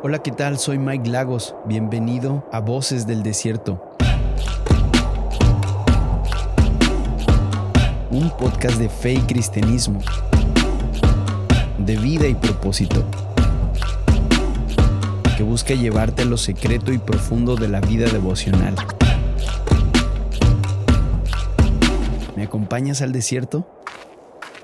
Hola, ¿qué tal? Soy Mike Lagos. Bienvenido a Voces del Desierto. Un podcast de fe y cristianismo, de vida y propósito, que busca llevarte a lo secreto y profundo de la vida devocional. ¿Me acompañas al desierto?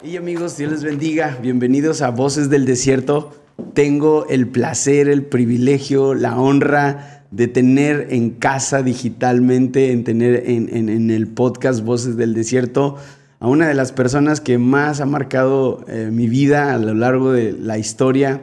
Y amigos, Dios les bendiga. Bienvenidos a Voces del Desierto. Tengo el placer, el privilegio, la honra de tener en casa digitalmente, en tener en, el podcast Voces del Desierto a una de las personas que más ha marcado eh, mi vida a lo largo de la historia.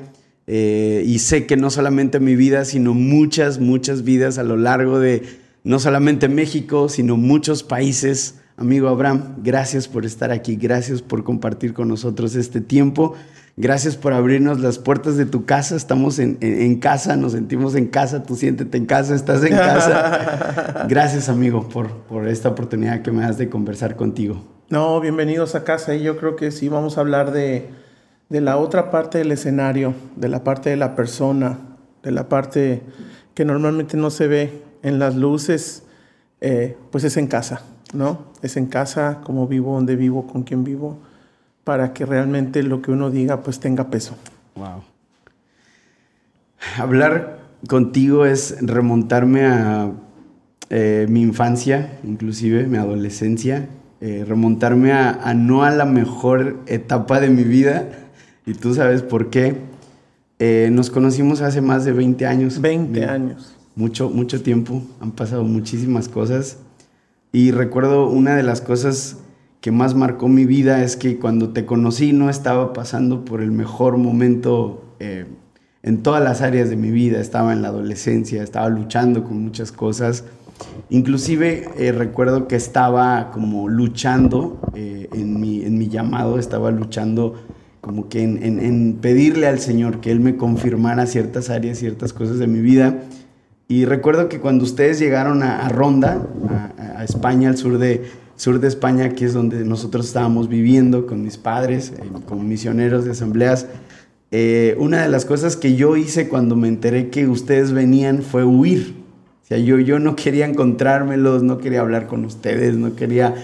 Eh, y sé que no solamente mi vida, sino muchas, muchas vidas a lo largo de no solamente México, sino muchos países Amigo Abraham, gracias por estar aquí, gracias por compartir con nosotros este tiempo, gracias por abrirnos las puertas de tu casa, estamos en, casa, nos sentimos en casa, tú siéntete en casa, estás en casa. Gracias amigo por, por esta oportunidad que me das de conversar contigo. No, bienvenidos a casa y yo creo que sí vamos a hablar de, de la otra parte del escenario, de la parte de la persona, de la parte que normalmente no se ve en las luces, eh, pues es en casa. ¿no? Es en casa, cómo vivo, dónde vivo, con quién vivo, para que realmente lo que uno diga pues tenga peso. Wow. Hablar contigo es remontarme a eh, mi infancia, inclusive mi adolescencia, eh, remontarme a, no a la mejor etapa de mi vida, y tú sabes por qué. Eh, nos conocimos hace más de 20 años. 20 años. Mucho, mucho tiempo, han pasado muchísimas cosas. Y recuerdo una de las cosas que más marcó mi vida es que cuando te conocí no estaba pasando por el mejor momento eh, en todas las áreas de mi vida. Estaba en la adolescencia, estaba luchando con muchas cosas. Inclusive eh, recuerdo que estaba como luchando eh, en, mi, en mi llamado, estaba luchando como que en, en, pedirle al Señor que Él me confirmara ciertas áreas, ciertas cosas de mi vida. Y recuerdo que cuando ustedes llegaron a, Ronda, a, España, al sur de, sur de España, que es donde nosotros estábamos viviendo con mis padres, eh, como misioneros de asambleas, eh, una de las cosas que yo hice cuando me enteré que ustedes venían fue huir. O sea, yo, yo no quería encontrármelos, no quería hablar con ustedes, no quería,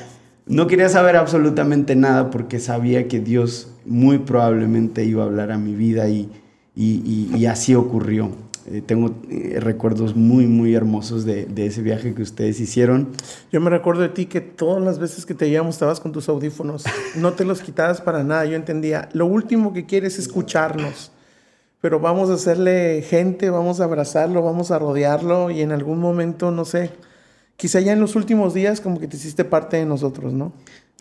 no quería saber absolutamente nada porque sabía que Dios muy probablemente iba a hablar a mi vida y, y, y así ocurrió. Eh, tengo eh, recuerdos muy, muy hermosos de, de, ese viaje que ustedes hicieron. Yo me recuerdo de ti que todas las veces que te llevamos estabas con tus audífonos, no te los quitabas para nada. Yo entendía, lo último que quieres es escucharnos, pero vamos a hacerle gente, vamos a abrazarlo, vamos a rodearlo y en algún momento, no sé, quizá ya en los últimos días como que te hiciste parte de nosotros, ¿no?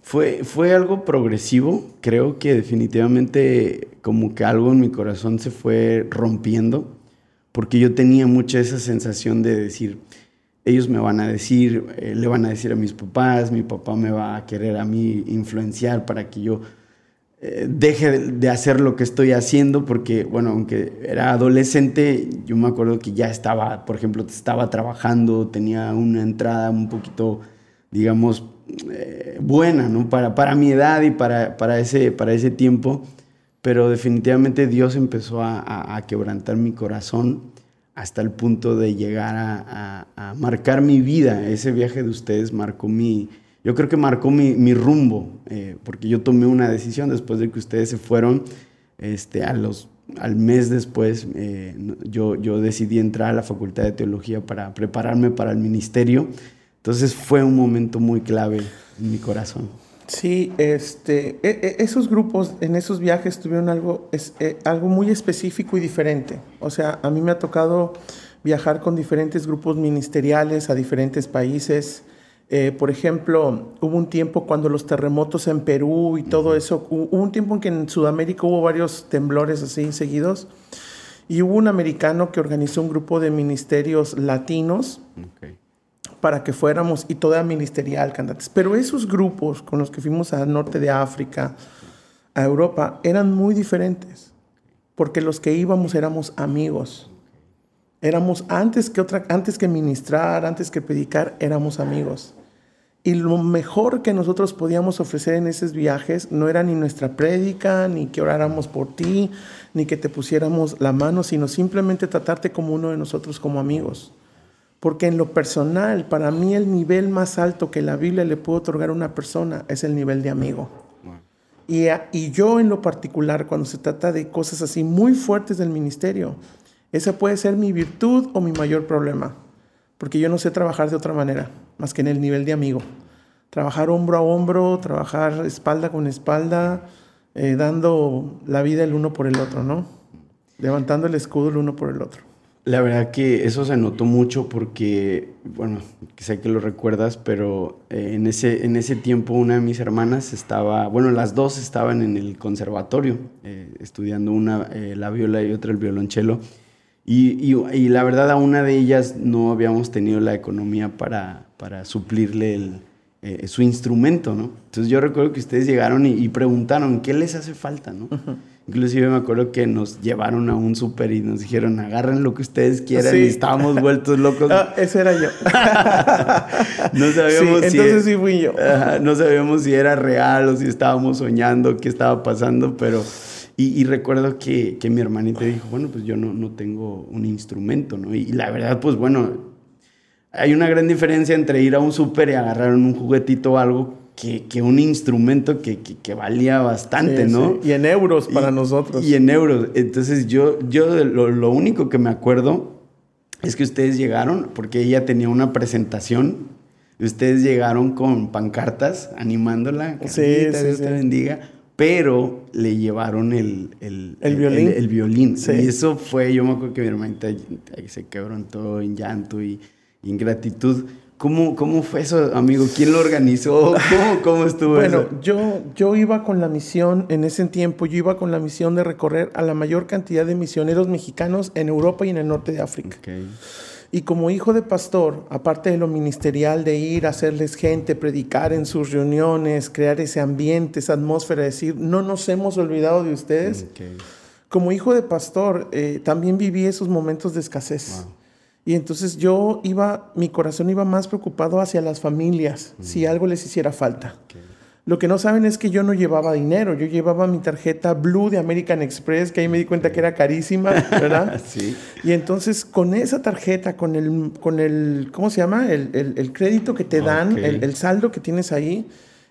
Fue, fue algo progresivo, creo que definitivamente como que algo en mi corazón se fue rompiendo porque yo tenía mucha esa sensación de decir, ellos me van a decir, eh, le van a decir a mis papás, mi papá me va a querer a mí influenciar para que yo eh, deje de hacer lo que estoy haciendo, porque, bueno, aunque era adolescente, yo me acuerdo que ya estaba, por ejemplo, estaba trabajando, tenía una entrada un poquito, digamos, eh, buena, ¿no? Para, para mi edad y para, para, ese, para ese tiempo pero definitivamente Dios empezó a, quebrantar mi corazón hasta el punto de llegar a, marcar mi vida. Ese viaje de ustedes marcó mi, yo creo que marcó mi, rumbo, eh, porque yo tomé una decisión después de que ustedes se fueron, este, al mes después eh, yo, yo decidí entrar a la Facultad de Teología para prepararme para el ministerio. Entonces fue un momento muy clave en mi corazón. Sí, este, e, e, esos grupos en esos viajes tuvieron algo, es, eh, algo muy específico y diferente. O sea, a mí me ha tocado viajar con diferentes grupos ministeriales a diferentes países. Eh, por ejemplo, hubo un tiempo cuando los terremotos en Perú y todo eso, hubo un tiempo en que en Sudamérica hubo varios temblores así seguidos y hubo un americano que organizó un grupo de ministerios latinos para que fuéramos, y toda ministerial, cantantes. Pero esos grupos con los que fuimos al norte de África, a Europa, eran muy diferentes, porque los que íbamos éramos amigos. Éramos, antes que, otra, antes que ministrar, antes que predicar, éramos amigos. Y lo mejor que nosotros podíamos ofrecer en esos viajes no era ni nuestra prédica, ni que oráramos por ti, ni que te pusiéramos la mano, sino simplemente tratarte como uno de nosotros como amigos. Porque en lo personal, para mí el nivel más alto que la Biblia le puede otorgar a una persona es el nivel de amigo. Y, y yo en lo particular, cuando se trata de cosas así muy fuertes del ministerio, esa puede ser mi virtud o mi mayor problema. Porque yo no sé trabajar de otra manera más que en el nivel de amigo. Trabajar hombro a hombro, trabajar espalda con espalda, eh, dando la vida el uno por el otro, ¿no? Levantando el escudo el uno por el otro. La verdad que eso se notó mucho porque, bueno, sé que lo recuerdas, pero eh, en, ese, en ese tiempo una de mis hermanas estaba, bueno, las dos estaban en el conservatorio, eh, estudiando una la viola y otra el violonchelo. Y, y, la verdad a una de ellas no habíamos tenido la economía para, para suplirle el, eh, su instrumento, ¿no? Entonces yo recuerdo que ustedes llegaron y, preguntaron, ¿qué les hace falta, no? Inclusive me acuerdo que nos llevaron a un súper y nos dijeron, agarren lo que ustedes quieran y estábamos vueltos locos. Ah, ese era yo. no sabíamos sí, entonces sí fui yo. no sabíamos si era real o si estábamos soñando, qué estaba pasando, pero... Y, recuerdo que, que, mi hermanita dijo, bueno, pues yo no, no tengo un instrumento, ¿no? Y, la verdad, pues bueno, hay una gran diferencia entre ir a un súper y agarrar un juguetito o algo que, que un instrumento que, que, valía bastante, ¿no? Y en euros para nosotros. Y en euros. Entonces yo, yo lo, lo, único que me acuerdo es que ustedes llegaron, porque ella tenía una presentación, y ustedes llegaron con pancartas animándola. Sí, Dios te bendiga pero le llevaron el, el, violín. El, violín. Y eso fue, yo me acuerdo que mi hermanita se quebrantó en llanto y, en gratitud. ¿Cómo, ¿Cómo fue eso, amigo? ¿Quién lo organizó? ¿Cómo, cómo estuvo bueno, eso? Bueno, yo, yo iba con la misión, en ese tiempo, yo iba con la misión de recorrer a la mayor cantidad de misioneros mexicanos en Europa y en el norte de África. Okay. Y como hijo de pastor, aparte de lo ministerial de ir a hacerles gente, predicar en sus reuniones, crear ese ambiente, esa atmósfera, decir, no nos hemos olvidado de ustedes. Como hijo de pastor, eh, también viví esos momentos de escasez. Y entonces yo iba, mi corazón iba más preocupado hacia las familias, si algo les hiciera falta. Lo que no saben es que yo no llevaba dinero, yo llevaba mi tarjeta Blue de American Express, que ahí me di cuenta que era carísima, ¿verdad? sí. Y entonces con esa tarjeta, con el, con el ¿cómo se llama? El, el, crédito que te dan, el, el, saldo que tienes ahí,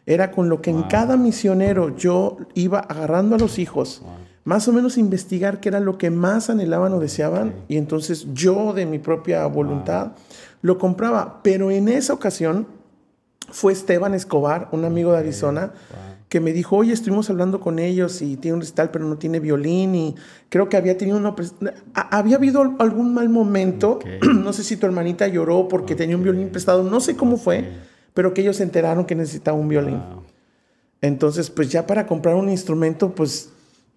era con lo que en cada misionero yo iba agarrando a los hijos, más o menos investigar qué era lo que más anhelaban o deseaban, y entonces yo de mi propia voluntad lo compraba. Pero en esa ocasión fue Esteban Escobar, un amigo de Arizona, que me dijo, oye, estuvimos hablando con ellos y tiene un recital, pero no tiene violín y creo que había tenido una... Había habido algún mal momento, no sé si tu hermanita lloró porque tenía un violín prestado, no sé cómo fue, pero que ellos se enteraron que necesitaba un violín. Entonces, pues ya para comprar un instrumento, pues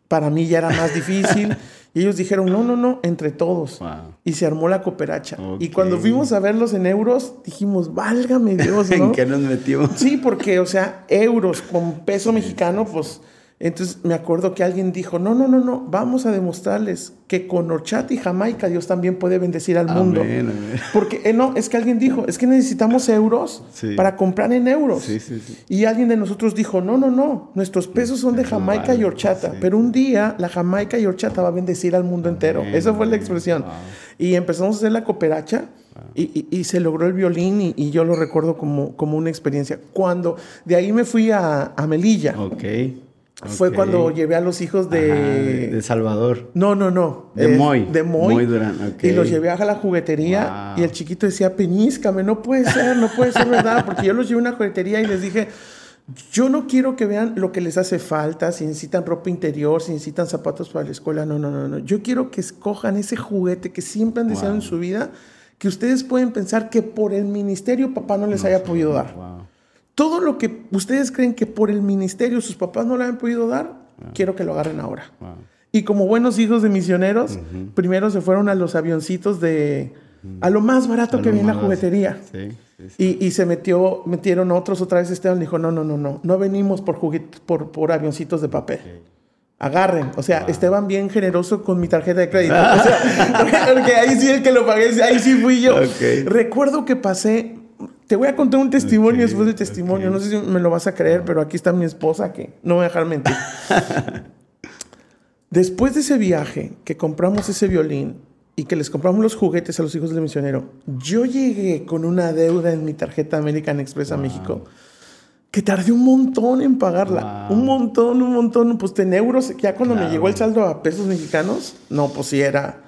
para mí ya era más difícil. Y ellos dijeron, no, no, no, entre todos. Y se armó la cooperacha. Y cuando fuimos a verlos en euros, dijimos, válgame Dios, ¿no? ¿En qué nos metimos? Sí, porque, o sea, euros con peso mexicano, pues entonces me acuerdo que alguien dijo, no, no, no, no, vamos a demostrarles que con horchata y jamaica Dios también puede bendecir al mundo. Porque eh, no, es que alguien dijo, es que necesitamos euros para comprar en euros. Sí, sí, y alguien de nosotros dijo, no, no, no, nuestros pesos son de jamaica y horchata, pero un día la jamaica y horchata va a bendecir al mundo entero. Esa fue la expresión. Y empezamos a hacer la cooperacha. Y, y, se logró el violín y, y, yo lo recuerdo como, como una experiencia. Cuando de ahí me fui a, a Melilla. Fue cuando llevé a los hijos de... de Salvador. No, no, no. De Moy. De Moy. Durán. Y los llevé a la juguetería y el chiquito decía, peníscame, no puede ser, no puede ser verdad. Porque yo los llevé a una juguetería y les dije, yo no quiero que vean lo que les hace falta, si necesitan ropa interior, si necesitan zapatos para la escuela. No, no, no, no. Yo quiero que escojan ese juguete que siempre han deseado en su vida, que ustedes pueden pensar que por el ministerio papá no les haya podido dar. Todo lo que ustedes creen que por el ministerio sus papás no le han podido dar, quiero que lo agarren ahora. Y como buenos hijos de misioneros, primero se fueron a los avioncitos de... A lo más barato que había en la juguetería. Y, y, se metió, metieron otros, otra vez Esteban dijo, no, no, no, no, no venimos por, por, por avioncitos de papel. Agarren. O sea, Esteban bien generoso con mi tarjeta de crédito. o sea, porque ahí sí el que lo pagué, ahí sí fui yo. Recuerdo que pasé Te voy a contar un testimonio después del testimonio. No sé si me lo vas a creer, pero aquí está mi esposa que no me va a dejar mentir. después de ese viaje, que compramos ese violín y que les compramos los juguetes a los hijos del misionero, yo llegué con una deuda en mi tarjeta American Express a México que tardé un montón en pagarla. Un montón, un montón. Pues en euros, ya cuando me llegó el saldo a pesos mexicanos, no, pues sí era.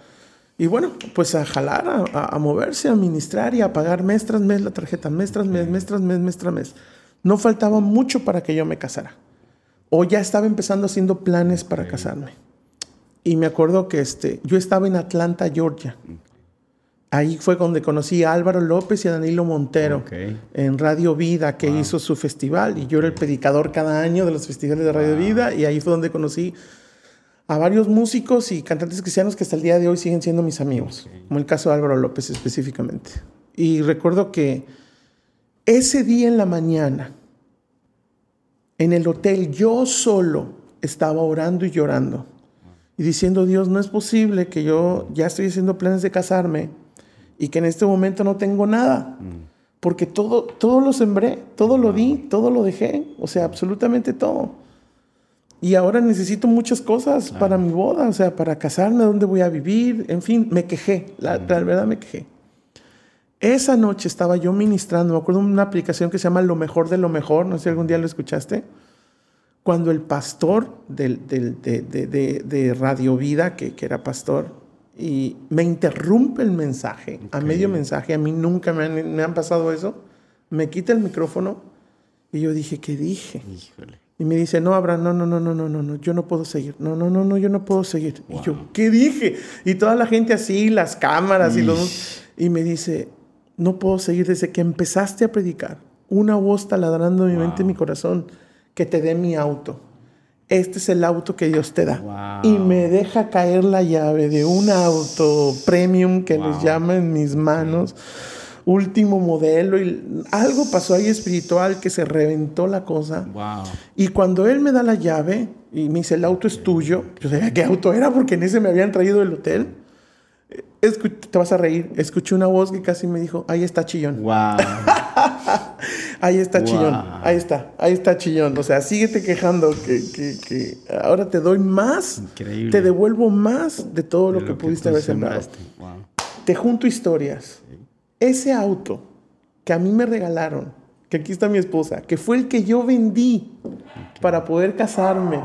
Y bueno, pues a jalar, a, moverse, a administrar y a pagar mes tras mes la tarjeta, mes tras mes, mes tras mes, mes tras mes. No faltaba mucho para que yo me casara. O ya estaba empezando haciendo planes para casarme. Y me acuerdo que este, yo estaba en Atlanta, Georgia. Ahí fue donde conocí a Álvaro López y a Danilo Montero en Radio Vida, que hizo su festival. Y yo era el predicador cada año de los festivales de Radio Vida. Y ahí fue donde conocí a varios músicos y cantantes cristianos que hasta el día de hoy siguen siendo mis amigos, como el caso de Álvaro López específicamente. Y recuerdo que ese día en la mañana, en el hotel, yo solo estaba orando y llorando y diciendo, Dios, no es posible que yo ya estoy haciendo planes de casarme y que en este momento no tengo nada. Porque todo, todo lo sembré, todo lo di, todo lo dejé, o sea, absolutamente todo. Y ahora necesito muchas cosas para mi boda, o sea, para casarme, dónde voy a vivir, en fin, me quejé, la, verdad me quejé. Esa noche estaba yo ministrando, me acuerdo de una aplicación que se llama Lo Mejor de lo Mejor, no sé si algún día lo escuchaste, cuando el pastor del, de, Radio Vida, que, que era pastor, y me interrumpe el mensaje, a medio mensaje, a mí nunca me han, me han, pasado eso, me quita el micrófono y yo dije, ¿qué dije? Y me dice, no, Abraham, no, no, no, no, no, no, no, yo no puedo seguir, no, no, no, no, yo no puedo seguir. Y yo, ¿qué dije? Y toda la gente así, las cámaras y los... Y me dice, no puedo seguir desde que empezaste a predicar, una voz taladrando en mi mente y mi corazón, que te dé mi auto. Este es el auto que Dios te da. Y me deja caer la llave de un auto premium que les llama en mis manos, último modelo, y algo pasó ahí espiritual que se reventó la cosa. Y cuando él me da la llave y me dice, el auto es tuyo, yo sabía qué auto era porque en ese me habían traído del hotel. te vas a reír. Escuché una voz que casi me dijo, ahí está chillón. Wow. ahí está chillón, ahí está, ahí está chillón. O sea, síguete quejando que, ahora te doy más, te devuelvo más de todo lo, que, pudiste haber sembrado. Te junto historias. Ese auto que a mí me regalaron, que aquí está mi esposa, que fue el que yo vendí para poder casarme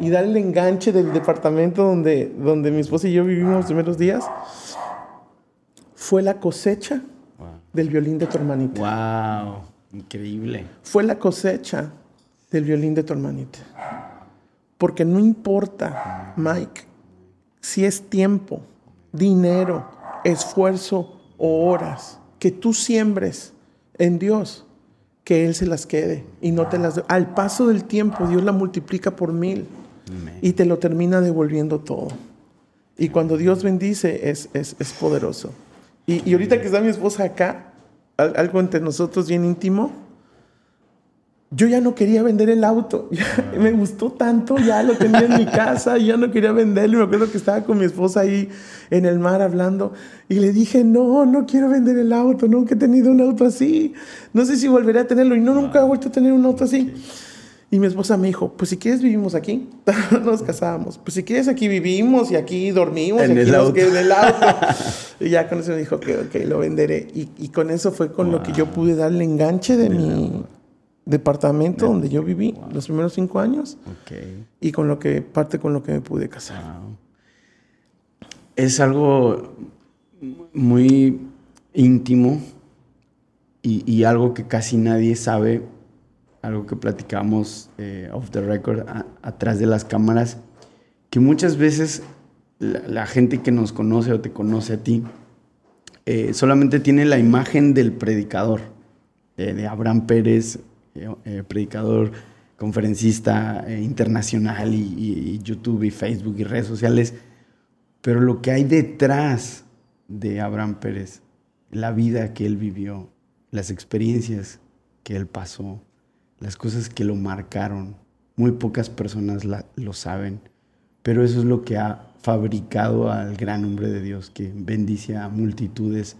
y dar el enganche del departamento donde, donde mi esposa y yo vivimos los primeros días, fue la cosecha del violín de tu hermanita. ¡Wow! Increíble. Fue la cosecha del violín de tu hermanita. Porque no importa, Mike, si es tiempo, dinero, esfuerzo o horas que tú siembres en Dios, que Él se las quede y no te las... Al paso del tiempo, Dios la multiplica por mil y te lo termina devolviendo todo. Y cuando Dios bendice, es, es, es poderoso. Y, ahorita que está mi esposa acá, algo entre nosotros bien íntimo, yo ya no quería vender el auto. me gustó tanto, ya lo tenía en mi casa, y ya no quería venderlo. Me acuerdo que estaba con mi esposa ahí en el mar hablando y le dije, no, no quiero vender el auto, nunca he tenido un auto así. No sé si volveré a tenerlo y no, nunca he vuelto a tener un auto así. Y mi esposa me dijo, pues si quieres vivimos aquí. Nos casábamos. Pues si quieres aquí vivimos y aquí dormimos. En, el, auto. en el auto. y ya con eso me dijo que ok, lo venderé. Y, y con eso fue con lo que yo pude darle enganche de mi departamento donde yo viví los primeros cinco años. Okay. Y con lo que, parte con lo que me pude casar. Es algo muy íntimo y, y algo que casi nadie sabe algo que platicamos eh, off the record, atrás de las cámaras, que muchas veces la, gente que nos conoce o te conoce a ti eh, solamente tiene la imagen del predicador, de Abraham Pérez, eh, predicador, conferencista internacional y, YouTube y Facebook y redes sociales, pero lo que hay detrás de Abraham Pérez, la vida que él vivió, las experiencias que él pasó, las cosas que lo marcaron. Muy pocas personas lo saben, pero eso es lo que ha fabricado al gran hombre de Dios que bendice a multitudes.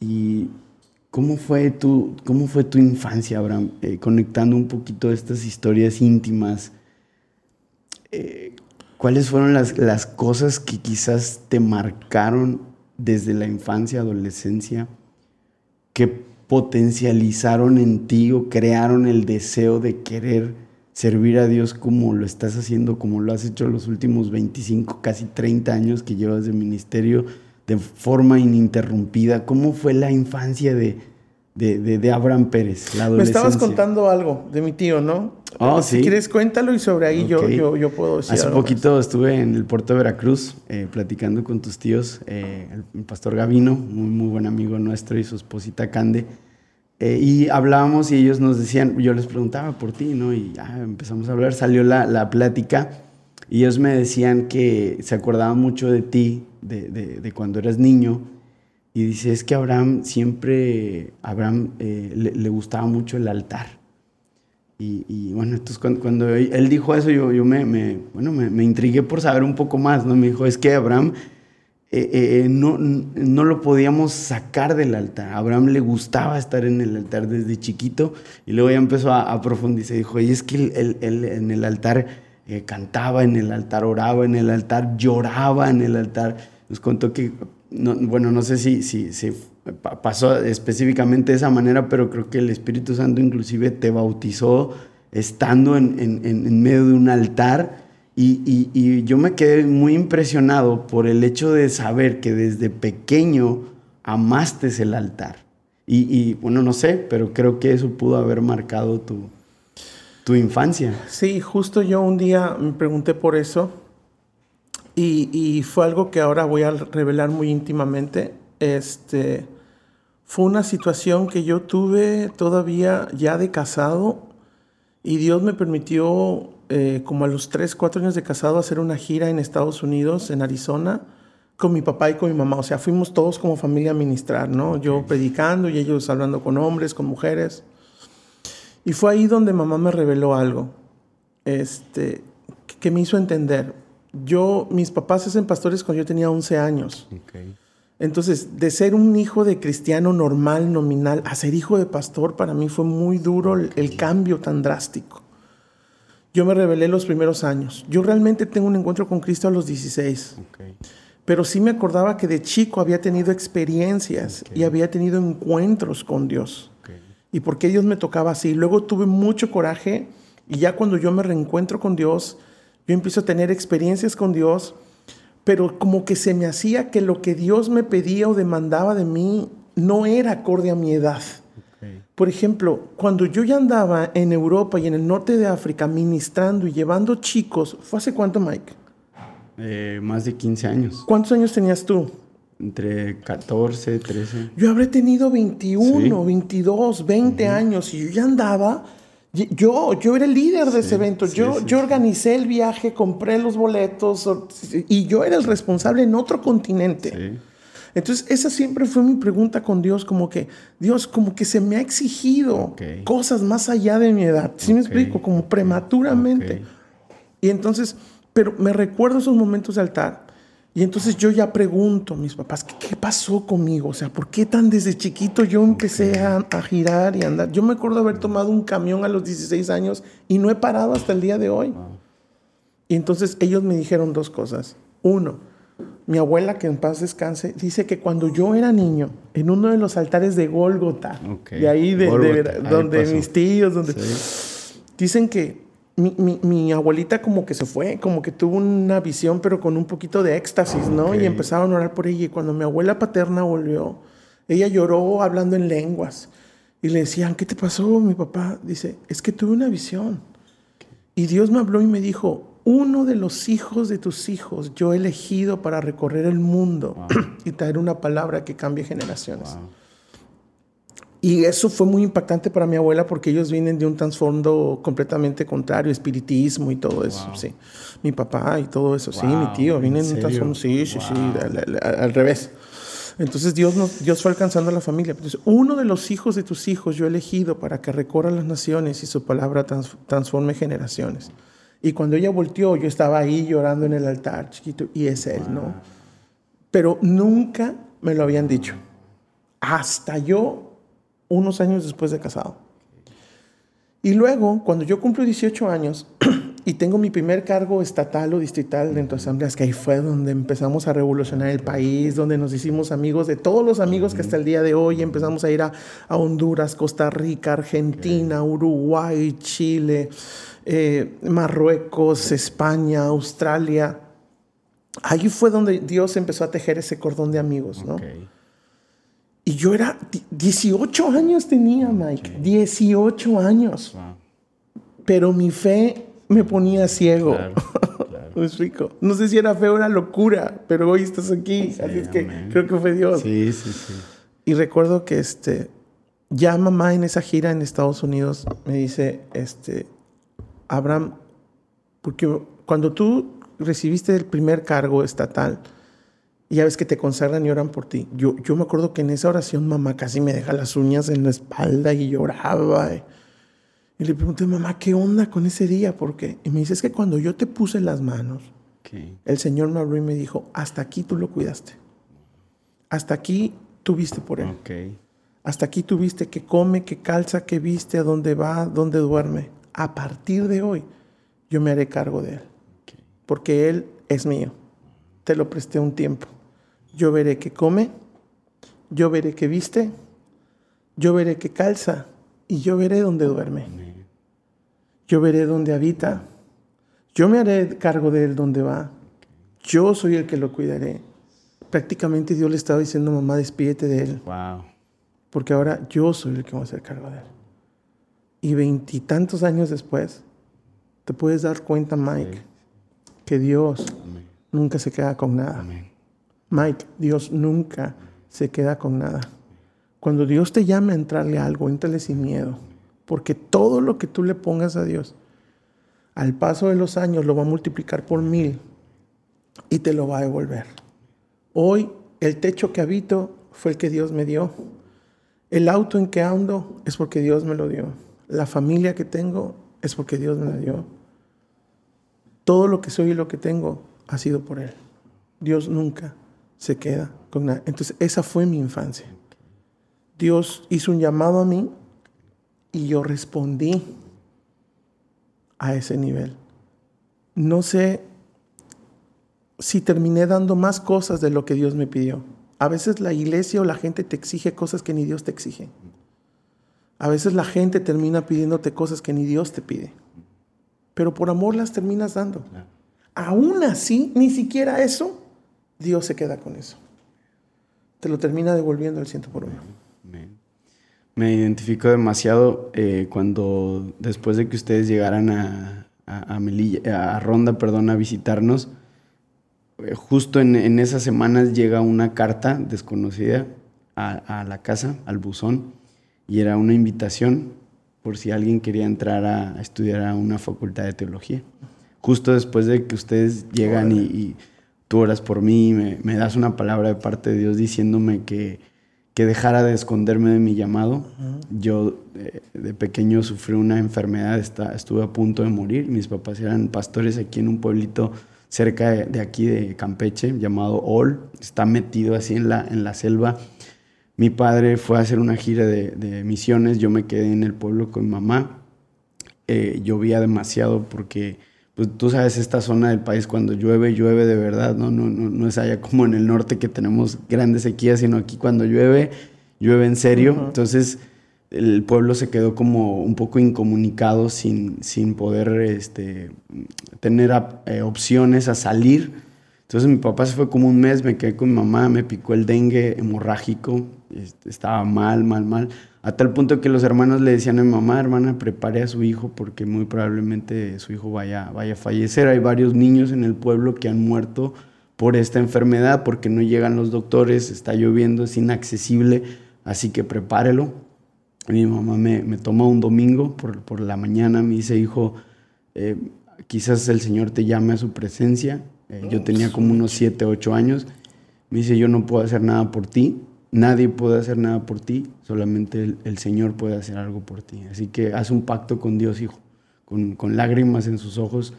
Y ¿Cómo fue tu, cómo fue tu infancia, Abraham? Eh, conectando un poquito estas historias íntimas. Eh, ¿Cuáles fueron las, las cosas que quizás te marcaron desde la infancia, adolescencia, que potencializaron en ti o crearon el deseo de querer servir a Dios como lo estás haciendo, como lo has hecho los últimos 25, casi 30 años que llevas de ministerio de forma ininterrumpida. ¿Cómo fue la infancia de, de, Abraham Pérez, la Me estabas contando algo de mi tío, ¿no? Oh, si quieres, cuéntalo y sobre ahí yo, yo, puedo decir. Hace poquito estuve en el puerto de Veracruz eh, platicando con tus tíos, eh, el, pastor Gavino, muy, muy buen amigo nuestro, y su esposita Cande. Eh, y hablábamos y ellos nos decían, yo les preguntaba por ti, ¿no? Y ya empezamos a hablar, salió la, la plática y ellos me decían que se acordaban mucho de ti, de, de, de cuando eras niño. Y dice, es que Abraham siempre, Abraham eh, le, gustaba mucho el altar. Y, y bueno, entonces cuando, cuando, él dijo eso, yo, yo me, me bueno, me, me, intrigué por saber un poco más, ¿no? Me dijo, es que Abraham eh, eh, no, no lo podíamos sacar del altar. A Abraham le gustaba estar en el altar desde chiquito y luego ya empezó a, a profundizar. Dijo, y es que él, él en el altar eh, cantaba en el altar, oraba en el altar, lloraba en el altar. Nos contó que, bueno, no sé si, si, pasó específicamente de esa manera, pero creo que el Espíritu Santo inclusive te bautizó estando en, en, medio de un altar. Y, y, yo me quedé muy impresionado por el hecho de saber que desde pequeño amaste el altar. Y, y, bueno, no sé, pero creo que eso pudo haber marcado tu, tu infancia. Sí, justo yo un día me pregunté por eso y, fue algo que ahora voy a revelar muy íntimamente. Este, fue una situación que yo tuve todavía ya de casado y Dios me permitió eh, como a los 3, 4 años de casado hacer una gira en Estados Unidos, en Arizona, con mi papá y con mi mamá. O sea, fuimos todos como familia a ministrar, ¿no? Yo predicando y ellos hablando con hombres, con mujeres. Y fue ahí donde mamá me reveló algo, este, que me hizo entender. Yo, mis papás hacen pastores cuando yo tenía 11 años. Entonces, de ser un hijo de cristiano normal, nominal, a ser hijo de pastor, para mí fue muy duro el, cambio tan drástico. Yo me revelé los primeros años. Yo realmente tengo un encuentro con Cristo a los 16. Pero sí me acordaba que de chico había tenido experiencias y había tenido encuentros con Dios y por qué Dios me tocaba así. Luego tuve mucho coraje y ya cuando yo me reencuentro con Dios, yo empiezo a tener experiencias con Dios, pero como que se me hacía que lo que Dios me pedía o demandaba de mí no era acorde a mi edad. Por ejemplo, cuando yo ya andaba en Europa y en el norte de África ministrando y llevando chicos, ¿fue hace cuánto, Mike? Eh, más de 15 años. ¿Cuántos años tenías tú? Entre 14, 13. Yo habré tenido 21, 22, 20 años y yo ya andaba. Yo, yo era el líder de ese evento. yo, yo organicé el viaje, compré los boletos y yo era el responsable en otro continente. Entonces, esa siempre fue mi pregunta con Dios, como que, Dios, como que se me ha exigido cosas más allá de mi edad. ¿Sí me explico? Como prematuramente. Y entonces, pero me recuerdo esos momentos de altar y entonces yo ya pregunto a mis papás, ¿qué, pasó conmigo? O sea, ¿por qué tan desde chiquito yo empecé a, girar y a andar? Yo me acuerdo haber tomado un camión a los 16 años y no he parado hasta el día de hoy. Y entonces ellos me dijeron dos cosas. Uno, mi abuela, que en paz descanse, dice que cuando yo era niño, en uno de los altares de Gólgota, de ahí de, donde mis tíos, donde... Dicen que mi, abuelita como que se fue, como que tuvo una visión, pero con un poquito de éxtasis, ¿no? Y empezaron a orar por ella. Y cuando mi abuela paterna volvió, ella lloró hablando en lenguas. Y le decían, ¿qué te pasó, mi papá? Dice, es que tuve una visión. Y Dios me habló y me dijo, uno de los hijos de tus hijos yo he elegido para recorrer el mundo y traer una palabra que cambie generaciones. Y eso fue muy impactante para mi abuela porque ellos vienen de un trasfondo completamente contrario, espiritismo y todo eso, sí. Mi papá y todo eso, sí, mi tío, vienen de un trasfondo, sí, sí, sí, al, revés. Entonces Dios, Dios fue alcanzando a la familia. Entonces, uno de los hijos de tus hijos yo he elegido para que recorra las naciones y su palabra transforme generaciones. Y cuando ella volteó, yo estaba ahí llorando en el altar, chiquito, y es él, ¿no? Pero nunca me lo habían dicho. Hasta yo unos años después de casado. Y luego, cuando yo cumplo 18 años y tengo mi primer cargo estatal o distrital dentro de asambleas, que ahí fue donde empezamos a revolucionar el país, donde nos hicimos amigos de todos los amigos que hasta el día de hoy empezamos a ir a, Honduras, Costa Rica, Argentina, Uruguay, Chile, eh, Marruecos, España, Australia. Ahí fue donde Dios empezó a tejer ese cordón de amigos, ¿no? Y yo era 18 años tenía, Mike. 18 años. Pero mi fe me ponía ciego. es rico. No sé si era fe o era locura, pero hoy estás aquí. así es que creo que fue Dios. Sí, sí, sí. Y recuerdo que este, ya mamá en esa gira en Estados Unidos me dice, este, Abraham, porque cuando tú recibiste el primer cargo estatal, y ya ves que te consagran y oran por ti. Yo, yo me acuerdo que en esa oración mamá casi me deja las uñas en la espalda y lloraba. Y, le pregunté, mamá, ¿qué onda con ese día? ¿Por qué? Y me dice, es que cuando yo te puse las manos, el Señor me abrió y me dijo, hasta aquí tú lo cuidaste. Hasta aquí tuviste por él. Hasta aquí tuviste que come, que calza, que viste, a dónde va, dónde duerme. A partir de hoy, yo me haré cargo de él. Porque él es mío. Te lo presté un tiempo. Yo veré que come, yo veré que viste, yo veré que calza y yo veré dónde duerme. Yo veré dónde habita. Yo me haré cargo de él donde va. Yo soy el que lo cuidaré. Prácticamente Dios le estaba diciendo, mamá, despídete de él. Wow. Porque ahora yo soy el que va a hacer cargo de él. Y veintitantos años después, te puedes dar cuenta, Mike, que Dios nunca se queda con nada. Amén. Mike, Dios nunca se queda con nada. Cuando Dios te llame a entrarle a algo, entrale sin miedo. Porque todo lo que tú le pongas a Dios, al paso de los años lo va a multiplicar por mil y te lo va a devolver. Hoy el techo que habito fue el que Dios me dio. El auto en que ando es porque Dios me lo dio. La familia que tengo es porque Dios me la dio. Todo lo que soy y lo que tengo ha sido por Él. Dios nunca se queda con nada. Entonces, esa fue mi infancia. Dios hizo un llamado a mí y yo respondí a ese nivel. No sé si terminé dando más cosas de lo que Dios me pidió. A veces la iglesia o la gente te exige cosas que ni Dios te exige. A veces la gente termina pidiéndote cosas que ni Dios te pide. Pero por amor las terminas dando. Aún así, ni siquiera eso Dios se queda con eso. Te lo termina devolviendo el ciento por uno. Me identifico demasiado eh, cuando después de que ustedes llegaran a, a, Ronda perdón, a visitarnos, eh, justo en, en, esas semanas llega una carta desconocida a, a, la casa, al buzón, y era una invitación por si alguien quería entrar a, estudiar a una facultad de teología. Justo después de que ustedes llegan y tú oras por mí, me, me, das una palabra de parte de Dios diciéndome que, que dejara de esconderme de mi llamado. Yo eh, de pequeño sufrí una enfermedad, estuve a punto de morir. Mis papás eran pastores aquí en un pueblito cerca de, aquí de Campeche llamado Ol. Está metido así en la, en la selva. Mi padre fue a hacer una gira de, de misiones, yo me quedé en el pueblo con mamá. Eh, llovía demasiado porque pues tú sabes, esta zona del país cuando llueve, llueve de verdad, ¿no? No, no, no es allá como en el norte que tenemos grandes sequías, sino aquí cuando llueve, llueve en serio. Entonces el pueblo se quedó como un poco incomunicado sin, sin poder este, tener eh, opciones a salir. Entonces mi papá se fue como un mes, me quedé con mi mamá, me picó el dengue hemorrágico, estaba mal, mal, mal. A tal punto que los hermanos le decían a mi mamá, hermana, prepare a su hijo porque muy probablemente su hijo vaya, vaya a fallecer. Hay varios niños en el pueblo que han muerto por esta enfermedad porque no llegan los doctores, está lloviendo, es inaccesible, así que prepárelo. Mi mamá me, me toma un domingo por, por, la mañana, me dice, hijo, eh, quizás el Señor te llame a su presencia. Eh, yo tenía como unos 7, 8 años. Me dice, yo no puedo hacer nada por ti, Nadie puede hacer nada por ti, solamente el, Señor puede hacer algo por ti. Así que haz un pacto con Dios, hijo, con, lágrimas en sus ojos.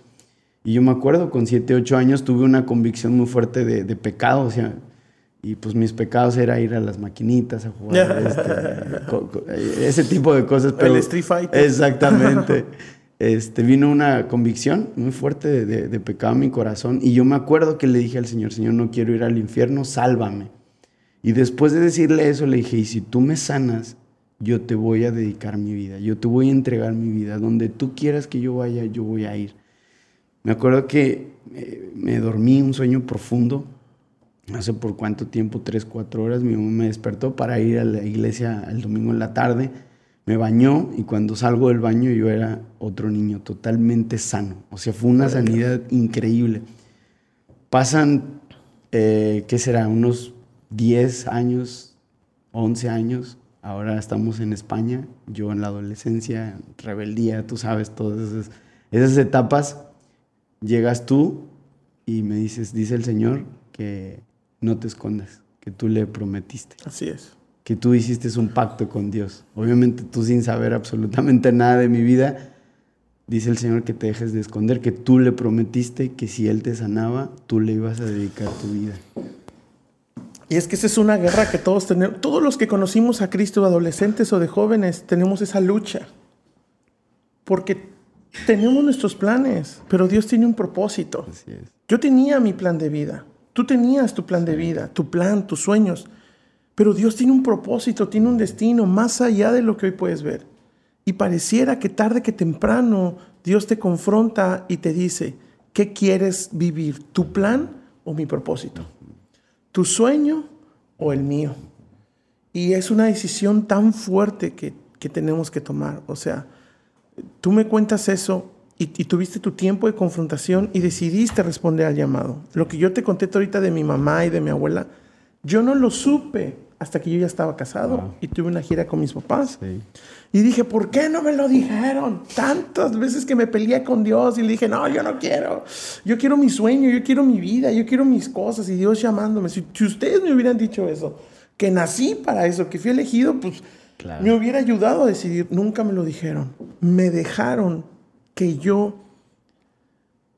Y yo me acuerdo, con 7, 8 años tuve una convicción muy fuerte de, pecado, o sea, y pues mis pecados era ir a las maquinitas a jugar este, ese tipo de cosas. Pero, El Street Fighter. Exactamente. Este, vino una convicción muy fuerte de, de- de pecado en mi corazón y yo me acuerdo que le dije al Señor, Señor, no quiero ir al infierno, sálvame. Y después de decirle eso, le dije, y si tú me sanas, yo te voy a dedicar mi vida, yo te voy a entregar mi vida, donde tú quieras que yo vaya, yo voy a ir. Me acuerdo que eh, me dormí un sueño profundo, no sé por cuánto tiempo, tres, cuatro horas, mi mamá me despertó para ir a la iglesia el domingo en la tarde, me bañó y cuando salgo del baño yo era otro niño totalmente sano, o sea, fue una sanidad increíble. Pasan, eh, ¿qué será? Unos 10 años, 11 años, ahora estamos en España, yo en la adolescencia, rebeldía, tú sabes, todas esas, esas etapas, llegas tú y me dices, dice el Señor que no te escondas, que tú le prometiste, Así es. que tú hiciste un pacto con Dios. Obviamente tú sin saber absolutamente nada de mi vida, dice el Señor que te dejes de esconder, que tú le prometiste que si Él te sanaba, tú le ibas a dedicar tu vida. Y es que esa es una guerra que todos tenemos. Todos los que conocimos a Cristo, de adolescentes o de jóvenes, tenemos esa lucha. Porque tenemos nuestros planes, pero Dios tiene un propósito. Así es. Yo tenía mi plan de vida. Tú tenías tu plan de vida, tu plan, tus sueños. Pero Dios tiene un propósito, tiene un destino más allá de lo que hoy puedes ver. Y pareciera que tarde que temprano Dios te confronta y te dice, ¿qué quieres vivir? ¿Tu plan o mi propósito? ¿Tu sueño o el mío? Y es una decisión tan fuerte que, que tenemos que tomar. O sea, tú me cuentas eso y, y tuviste tu tiempo de confrontación y decidiste responder al llamado. Lo que yo te conté ahorita de mi mamá y de mi abuela, yo no lo supe hasta que yo ya estaba casado Wow. y tuve una gira con mis papás. Sí. Y dije, ¿por qué no me lo dijeron? Tantas veces que me peleé con Dios y le dije, no, yo no quiero. Yo quiero mi sueño, yo quiero mi vida, yo quiero mis cosas. Y Dios llamándome. Si, si ustedes me hubieran dicho eso, que nací para eso, que fui elegido, pues Claro. me hubiera ayudado a decidir. Nunca me lo dijeron. Me dejaron que yo,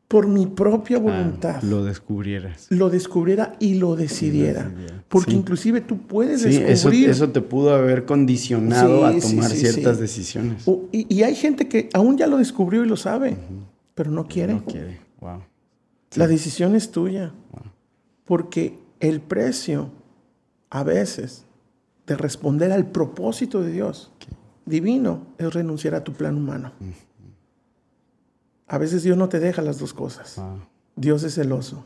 por mi propia voluntad, Ah, lo descubrieras. lo descubriera y lo decidiera. decidiera. Porque Sí. inclusive tú puedes Sí, descubrir. eso te pudo haber condicionado Sí, a tomar ciertas decisiones. O- y, y hay gente que aún ya lo descubrió y lo sabe, pero no quiere. No quiere. Wow. La decisión es tuya. Porque el precio, a veces, de responder al propósito de Dios divino es renunciar a tu plan humano. A veces Dios no te deja las dos cosas. Wow. Dios es celoso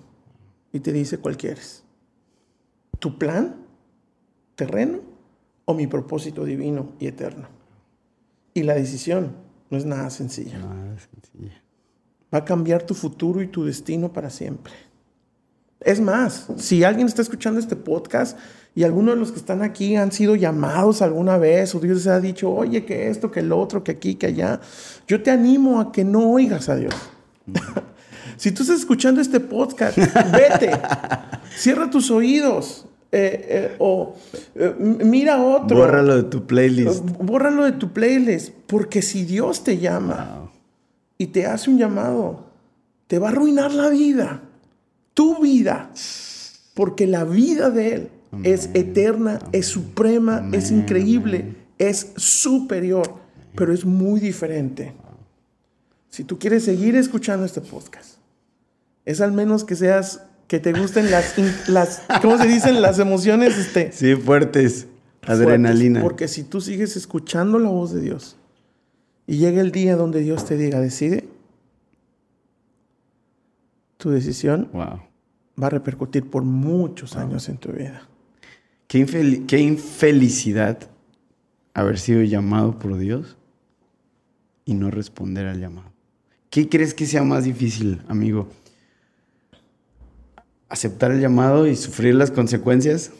y te dice cuál quieres. ¿Tu plan terreno o mi propósito divino y eterno? Y la decisión no es nada sencilla. Nada sencilla. Va a cambiar tu futuro y tu destino para siempre. Es más, si alguien está escuchando este podcast y algunos de los que están aquí han sido llamados alguna vez o Dios les ha dicho, oye, que esto, que lo otro, que aquí, que allá, yo te animo a que no oigas a Dios. si tú estás escuchando este podcast, vete, cierra tus oídos eh, eh, o eh, mira otro. Bórralo de tu playlist. Bórralo de tu playlist, porque si Dios te llama Wow. y te hace un llamado, te va a arruinar la vida, tu vida, porque la vida de Él es eterna, es suprema, es increíble, es superior, pero es muy diferente. Si tú quieres seguir escuchando este podcast, es al menos que seas, que te gusten las, las ¿cómo se dicen? Las emociones, este, Sí, fuertes. fuertes, Adrenalina. Porque si tú sigues escuchando la voz de Dios y llega el día donde Dios te diga, decide, tu decisión Wow. va a repercutir por muchos años en tu vida. Qué, infeli- qué infelicidad haber sido llamado por Dios y no responder al llamado. ¿Qué crees que sea más difícil, amigo? ¿Aceptar el llamado y sufrir las consecuencias?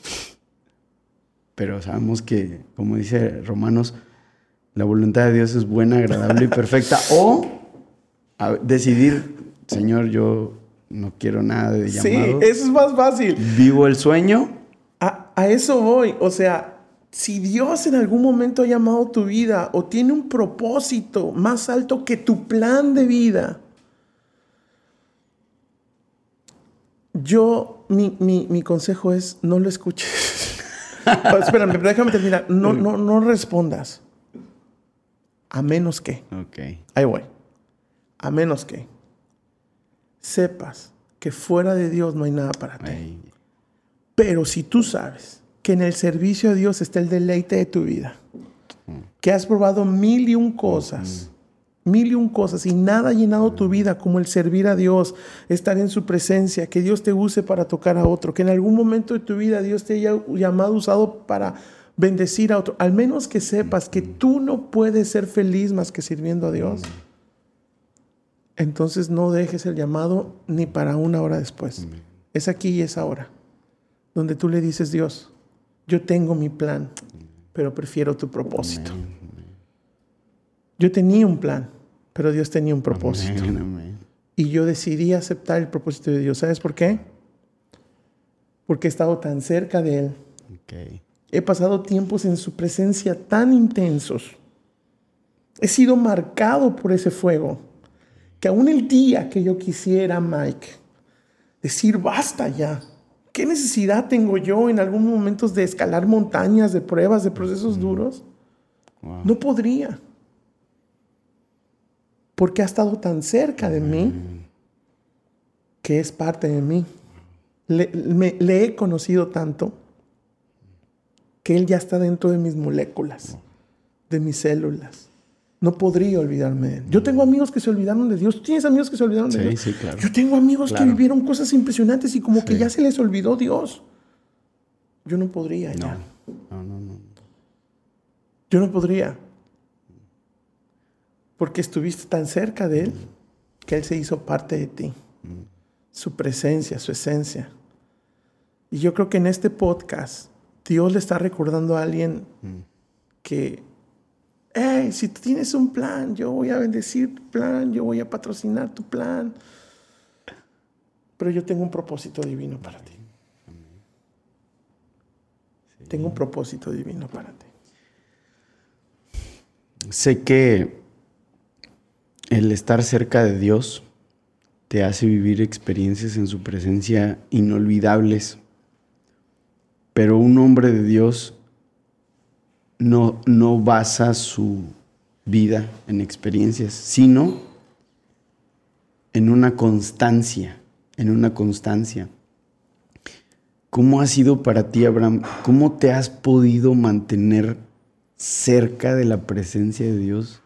Pero sabemos que, como dice Romanos, la voluntad de Dios es buena, agradable y perfecta. O a- decidir, Señor, yo no quiero nada de Sí, llamado. eso es más fácil. Vivo el sueño A, eso voy. O sea, si Dios en algún momento ha llamado tu vida o tiene un propósito más alto que tu plan de vida, Yo, mi, mi, mi consejo es no lo escuches. espérame, déjame terminar. No, no, no respondas. A menos que. Ok. Ahí voy. A menos que sepas que fuera de Dios no hay nada para ti. Pero si tú sabes que en el servicio a Dios está el deleite de tu vida, que has probado mil y un cosas, mil y un cosas y nada ha llenado tu vida como el servir a Dios, estar en su presencia, que Dios te use para tocar a otro, que en algún momento de tu vida Dios te haya llamado, usado para bendecir a otro, al menos que sepas que tú no puedes ser feliz más que sirviendo a Dios. Entonces no dejes el llamado ni para una hora después. Es aquí y es ahora, donde tú le dices, Dios, yo tengo mi plan, pero prefiero tu propósito. Yo tenía un plan, pero Dios tenía un propósito. Amén. Y yo decidí aceptar el propósito de Dios. ¿Sabes por qué? Porque he estado tan cerca de Él. He pasado tiempos en su presencia tan intensos. He sido marcado por ese fuego. Que aún el día que yo quisiera, Mike, decir, basta ya. ¿Qué necesidad tengo yo en algunos momentos de escalar montañas, de pruebas, de procesos duros? Wow. No podría. Porque ha estado tan cerca de mí que es parte de mí. Le, me- le he conocido tanto que él ya está dentro de mis moléculas, de mis células. No podría olvidarme de él. Yo tengo amigos que se olvidaron de Dios. ¿Tú tienes amigos que se olvidaron de Sí, Dios? sí, claro. Yo tengo amigos Claro. que vivieron cosas impresionantes y como que ya se les olvidó Dios. Yo no podría No. ya. No, no, no. Yo no podría. Porque estuviste tan cerca de Él que Él se hizo parte de ti. Su presencia, su esencia. Y yo creo que en este podcast Dios le está recordando a alguien que, hey, si tú tienes un plan, yo voy a bendecir tu plan, yo voy a patrocinar tu plan. Pero yo tengo un propósito divino para ti. Tengo un propósito divino para ti. Sé que el estar cerca de Dios te hace vivir experiencias en su presencia inolvidables. Pero un hombre de Dios no, no basa su vida en experiencias, sino en una constancia, en una constancia. ¿Cómo ha sido para ti, Abraham? ¿Cómo te has podido mantener cerca de la presencia de Dios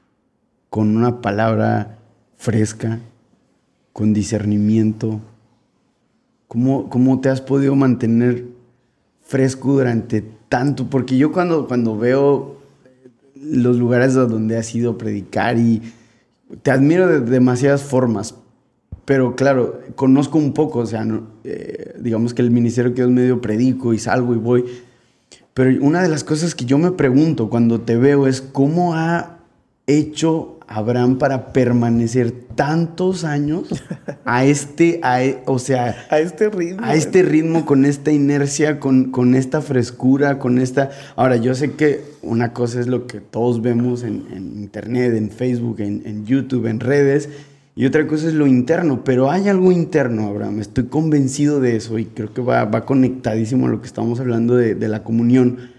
con una palabra fresca, con discernimiento? ¿Cómo, cómo te has podido mantener fresco durante tanto? Porque yo cuando, cuando veo los lugares donde has ido a predicar y te admiro de demasiadas formas, pero claro, conozco un poco, o sea, eh, digamos que el ministerio que Dios me dio predico y salgo y voy. Pero una de las cosas que yo me pregunto cuando te veo es cómo ha hecho Abraham para permanecer tantos años a este, a o sea, A este ritmo. a este ritmo, con esta inercia, con, con esta frescura, con esta... Ahora, yo sé que una cosa es lo que todos vemos en, en internet, en Facebook, en, en YouTube, en redes, y otra cosa es lo interno, pero hay algo interno, Abraham, estoy convencido de eso y creo que va, va conectadísimo a lo que estamos hablando de, de la comunión,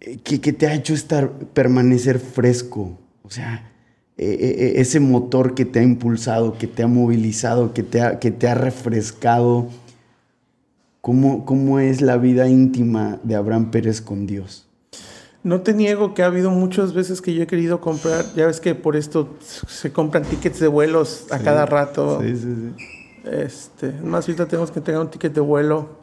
eh, que, que te ha hecho estar, permanecer fresco, sea, eh, eh, ese motor que te ha impulsado, que te ha movilizado, que te ha, que te ha refrescado. ¿Cómo, ¿Cómo es la vida íntima de Abraham Pérez con Dios? No te niego que ha habido muchas veces que yo he querido comprar, ya ves que por esto se compran tickets de vuelos a cada rato. Sí, sí, sí. Este, más ahorita tenemos que entregar un ticket de vuelo.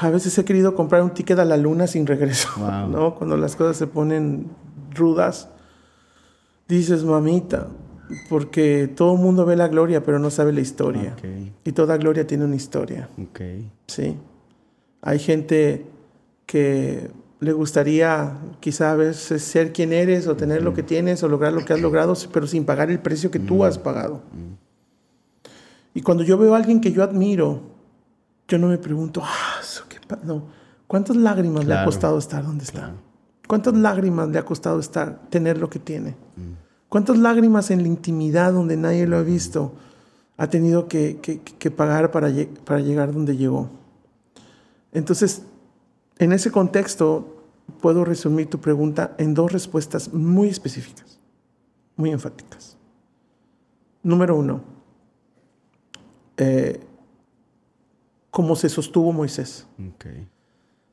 A veces he querido comprar un ticket a la luna sin regreso, Wow. ¿no? Cuando las cosas se ponen rudas, dices, mamita, porque todo el mundo ve la gloria, pero no sabe la historia. Y toda gloria tiene una historia. Sí. Hay gente que le gustaría quizá a veces ser quien eres o tener lo que tienes o lograr lo que has logrado, pero sin pagar el precio que tú has pagado. Y cuando yo veo a alguien que yo admiro, yo no me pregunto, ah, eso qué pa-". no. ¿Cuántas lágrimas le ha costado estar donde está? ¿Cuántas lágrimas le ha costado estar, tener lo que tiene? ¿Cuántas lágrimas en la intimidad donde nadie lo ha visto ha tenido que, que- que pagar para, para llegar donde llegó. Entonces, en ese contexto, puedo resumir tu pregunta en dos respuestas muy específicas, muy enfáticas. Número uno, eh, cómo se sostuvo Moisés.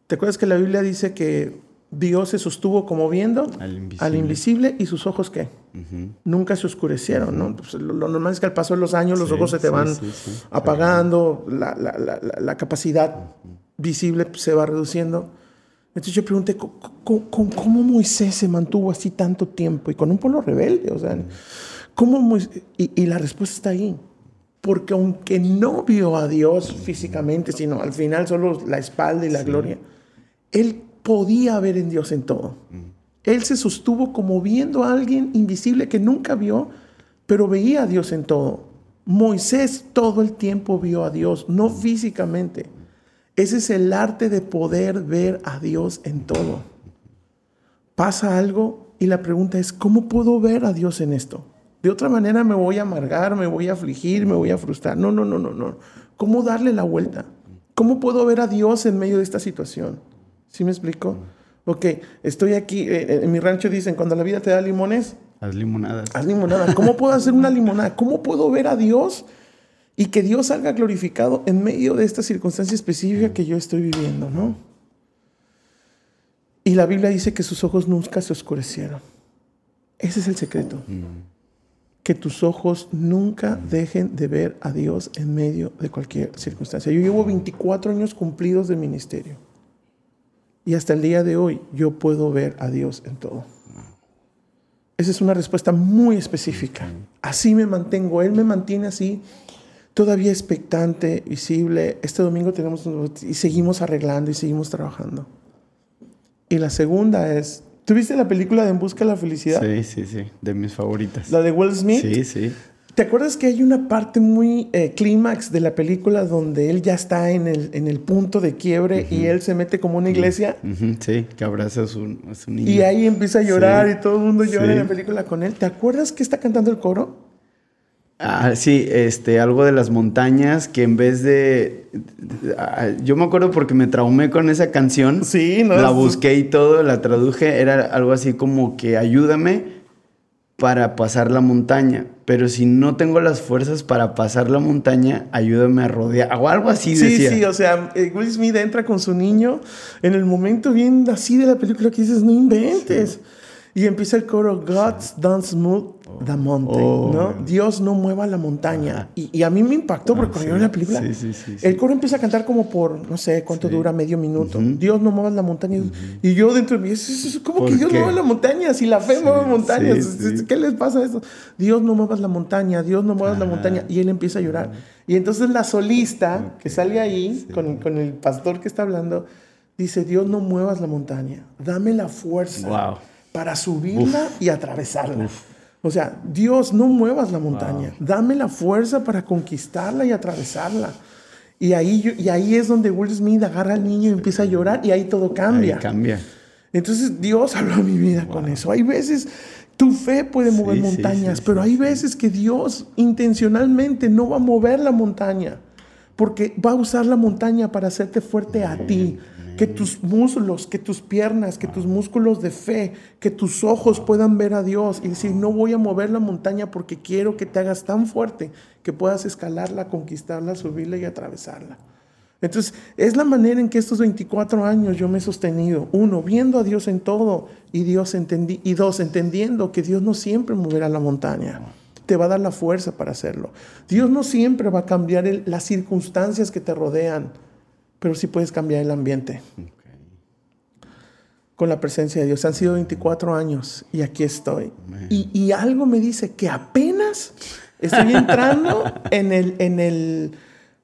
¿Te acuerdas que la Biblia dice que Dios se sostuvo como viendo Al invisible. al invisible y sus ojos qué? Nunca se oscurecieron, ¿no? Pues lo, lo normal es que al paso de los años los Sí, ojos se te sí, van sí, apagando, la, la- la- capacidad visible se va reduciendo. Entonces yo pregunté, ¿cómo, cómo- cómo Moisés se mantuvo así tanto tiempo y con un pueblo rebelde? O sea, ¿cómo Moisés? Y, y la respuesta está ahí. Porque aunque no vio a Dios físicamente, sino al final solo la espalda y la gloria, él podía ver en Dios en todo. Él se sostuvo como viendo a alguien invisible que nunca vio, pero veía a Dios en todo. Moisés todo el tiempo vio a Dios, no físicamente. Ese es el arte de poder ver a Dios en todo. Pasa algo y la pregunta es, ¿cómo puedo ver a Dios en esto? De otra manera me voy a amargar, me voy a afligir, me voy a frustrar. No, no, no, no, no. ¿Cómo darle la vuelta? ¿Cómo puedo ver a Dios en medio de esta situación? ¿Sí me explico? Ok, estoy aquí, eh, en mi rancho dicen, cuando la vida te da limones, Haz limonadas. haz limonada. ¿Cómo puedo hacer una limonada? ¿Cómo puedo ver a Dios y que Dios salga glorificado en medio de esta circunstancia específica que yo estoy viviendo, no? Y la Biblia dice que sus ojos nunca se oscurecieron. Ese es el secreto. Que tus ojos nunca dejen de ver a Dios en medio de cualquier circunstancia. Yo llevo 24 años cumplidos de ministerio. Y hasta el día de hoy yo puedo ver a Dios en todo. Esa es una respuesta muy específica. Así me mantengo. Él me mantiene así, todavía expectante, visible. Este domingo tenemos y seguimos arreglando y seguimos trabajando. Y la segunda es, ¿tuviste la película de En Busca de la Felicidad? Sí, sí, sí. De mis favoritas. La de Will Smith. Sí, sí. ¿Te acuerdas que hay una parte muy eh, clímax de la película donde él ya está en el, en el punto de quiebre y él se mete como una iglesia? Sí, que abraza a su, a su niño. Y ahí empieza a llorar Sí. y todo el mundo llora Sí. en la película con él. ¿Te acuerdas que está cantando el coro? Ah, sí, este, algo de las montañas que en vez de... ah, Yo me acuerdo porque me traumé con esa canción. Sí, ¿no? La busqué y todo, la traduje. Era algo así como que ayúdame para pasar la montaña. Pero si no tengo las fuerzas para pasar la montaña, ayúdame a rodear. O algo así Sí, decía. sí, o sea, eh, Will Smith entra con su niño en el momento bien así de la película que dices, no inventes. Y empieza el coro, God's don't move the mountain, Oh. ¿no? Dios no mueva la montaña. Y, y a mí me impactó porque Ah, cuando sí. yo vi la película, Sí, sí, sí, sí. el coro empieza a cantar como por, no sé, cuánto dura, medio minuto. Dios no mueva la montaña. Y yo dentro de mí, "¿Es- es- es- ¿cómo que ¿Por Dios qué? mueve la montaña? Si la fe mueve montañas, sí, sí. ¿qué les pasa a esto? Dios no muevas la montaña, Dios no muevas la Ah. montaña. Y él empieza a llorar. Y entonces la solista que sale ahí con, con el pastor que está hablando, dice, Dios no muevas la montaña, dame la fuerza Wow. Para subirla y atravesarla. O sea, Dios no muevas la montaña, dame la fuerza para conquistarla y atravesarla. Y ahí, yo- y ahí es donde Will Smith agarra al niño y empieza a llorar y ahí todo cambia. Ahí cambia. Entonces Dios habló a mi vida con eso. Hay veces tu fe puede mover Sí, montañas, sí, pero hay veces que Dios intencionalmente no va a mover la montaña, porque va a usar la montaña para hacerte fuerte a ti. Que tus muslos, que tus piernas, que tus músculos de fe, que tus ojos puedan ver a Dios y decir, no voy a mover la montaña porque quiero que te hagas tan fuerte que puedas escalarla, conquistarla, subirla y atravesarla. Entonces, es la manera en que estos 24 años yo me he sostenido. Uno, viendo a Dios en todo y, Dios entendí, y dos, entendiendo que Dios no siempre moverá la montaña. Te va a dar la fuerza para hacerlo. Dios no siempre va a cambiar las circunstancias que te rodean, pero sí puedes cambiar el ambiente con la presencia de Dios. Han sido 24 años y aquí estoy. Y, y algo me dice que apenas estoy entrando en el... En el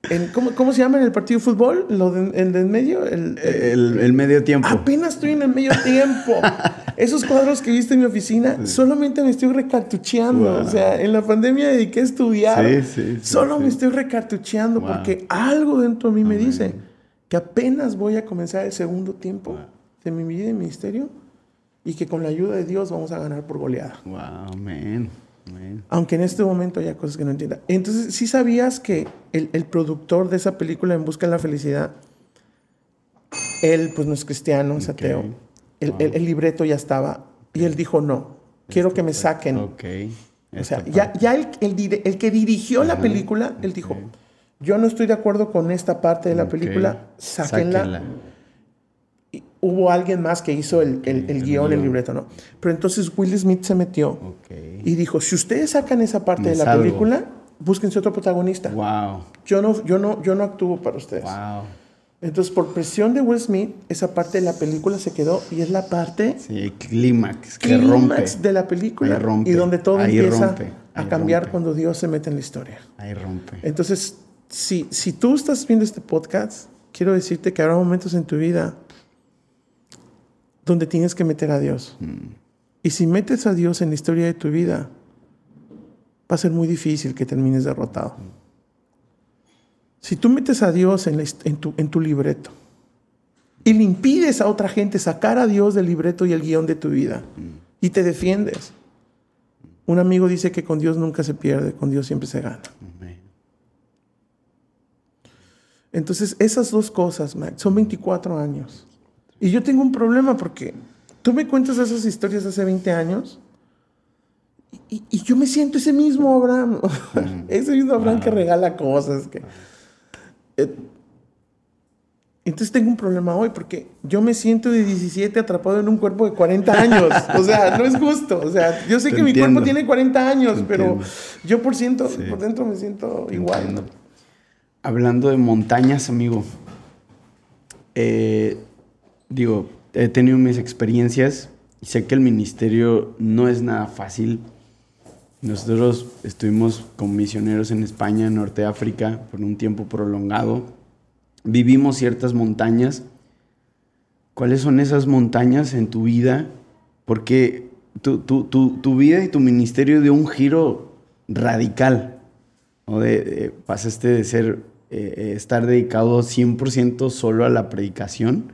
en- ¿cómo, cómo se llama en el partido de fútbol? Lo de- el de en medio. El, el- El, medio tiempo. apenas estoy en el medio tiempo. Esos cuadros que viste en mi oficina, solamente me estoy recartucheando. Wow. O sea, en la pandemia dediqué a estudiar. Sí, sí, Solo me estoy recartucheando Wow. porque algo dentro de mí me dice que apenas voy a comenzar el segundo tiempo de mi vida y ministerio y que con la ayuda de Dios vamos a ganar por goleada. Wow, man. Amén. Aunque en este momento haya cosas que no entienda. Entonces, ¿sí sabías que el, el productor de esa película, En Busca de la Felicidad, él pues no es cristiano, es ateo. El, el- el libreto ya estaba y él dijo, no, quiero que me saquen. Ok. O sea, ya, el, que dirigió la película, él dijo. Yo no estoy de acuerdo con esta parte de la película, sáquenla. Sáquenla. Y hubo alguien más que hizo el, el- el el guion, el libreto, ¿no? Pero entonces Will Smith se metió y dijo, si ustedes sacan esa parte Me de la salgo. película, búsquense otro protagonista. Wow. Yo, no, yo, no, yo no actúo para ustedes. Wow. Entonces, por presión de Will Smith, esa parte de la película se quedó y es la parte Sí, clímax que rompe. de la película rompe. y donde todo Ahí empieza rompe. a cambiar rompe. cuando Dios se mete en la historia. Ahí rompe. Entonces, si, si tú estás viendo este podcast, quiero decirte que habrá momentos en tu vida donde tienes que meter a Dios. Mm. Y si metes a Dios en la historia de tu vida, va a ser muy difícil que termines derrotado. Si tú metes a Dios en, la hist- en tu, en tu libreto y le impides a otra gente sacar a Dios del libreto y el guion de tu vida y te defiendes, un amigo dice que con Dios nunca se pierde, con Dios siempre se gana. Amén. Entonces, esas dos cosas, Mac, son 24 años. Y yo tengo un problema porque tú me cuentas esas historias hace 20 años y, y yo me siento ese mismo Abraham. ese mismo Abraham que regala cosas. Que, Eh, entonces tengo un problema hoy porque yo me siento de 17 atrapado en un cuerpo de 40 años. O sea, no es justo. O sea, yo sé Te que mi cuerpo tiene 40 años, pero yo por, ciento, Sí. por dentro me siento Te igual. entiendo. Hablando de montañas, amigo. eh, digo, he tenido mis experiencias y sé que el ministerio no es nada fácil. Nosotros estuvimos como misioneros en España, en Norte África, por un tiempo prolongado. Vivimos ciertas montañas. ¿Cuáles son esas montañas en tu vida? Porque tu, tu- tu- tu vida y tu ministerio dio un giro radical. ¿no? De- pasaste de ser, eh, eh, estar dedicado 100% solo a la predicación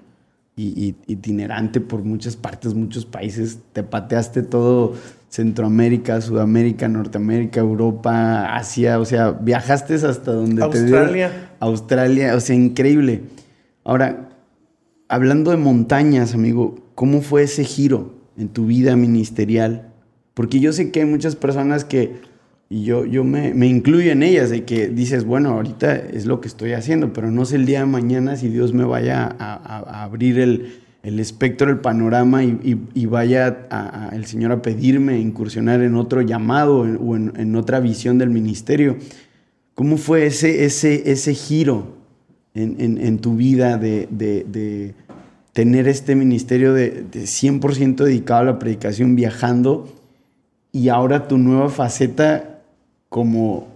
y, y- itinerante por muchas partes, muchos países. Te pateaste todo Centroamérica, Sudamérica, Norteamérica, Europa, Asia. O sea, viajaste hasta donde te dio- Australia. Australia, o sea, increíble. Ahora, hablando de montañas, amigo, ¿cómo fue ese giro en tu vida ministerial? Porque yo sé que hay muchas personas que, y yo, yo me, me incluyo en ellas, de que dices, bueno, ahorita es lo que estoy haciendo, pero no sé el día de mañana si Dios me vaya a, a- a abrir el, el espectro, el panorama y, y- y vaya a- el Señor a pedirme incursionar en otro llamado en- o en, en otra visión del ministerio. ¿Cómo fue ese, ese, ese giro en- en tu vida de, de- de tener este ministerio de, de 100% dedicado a la predicación, viajando, y ahora tu nueva faceta como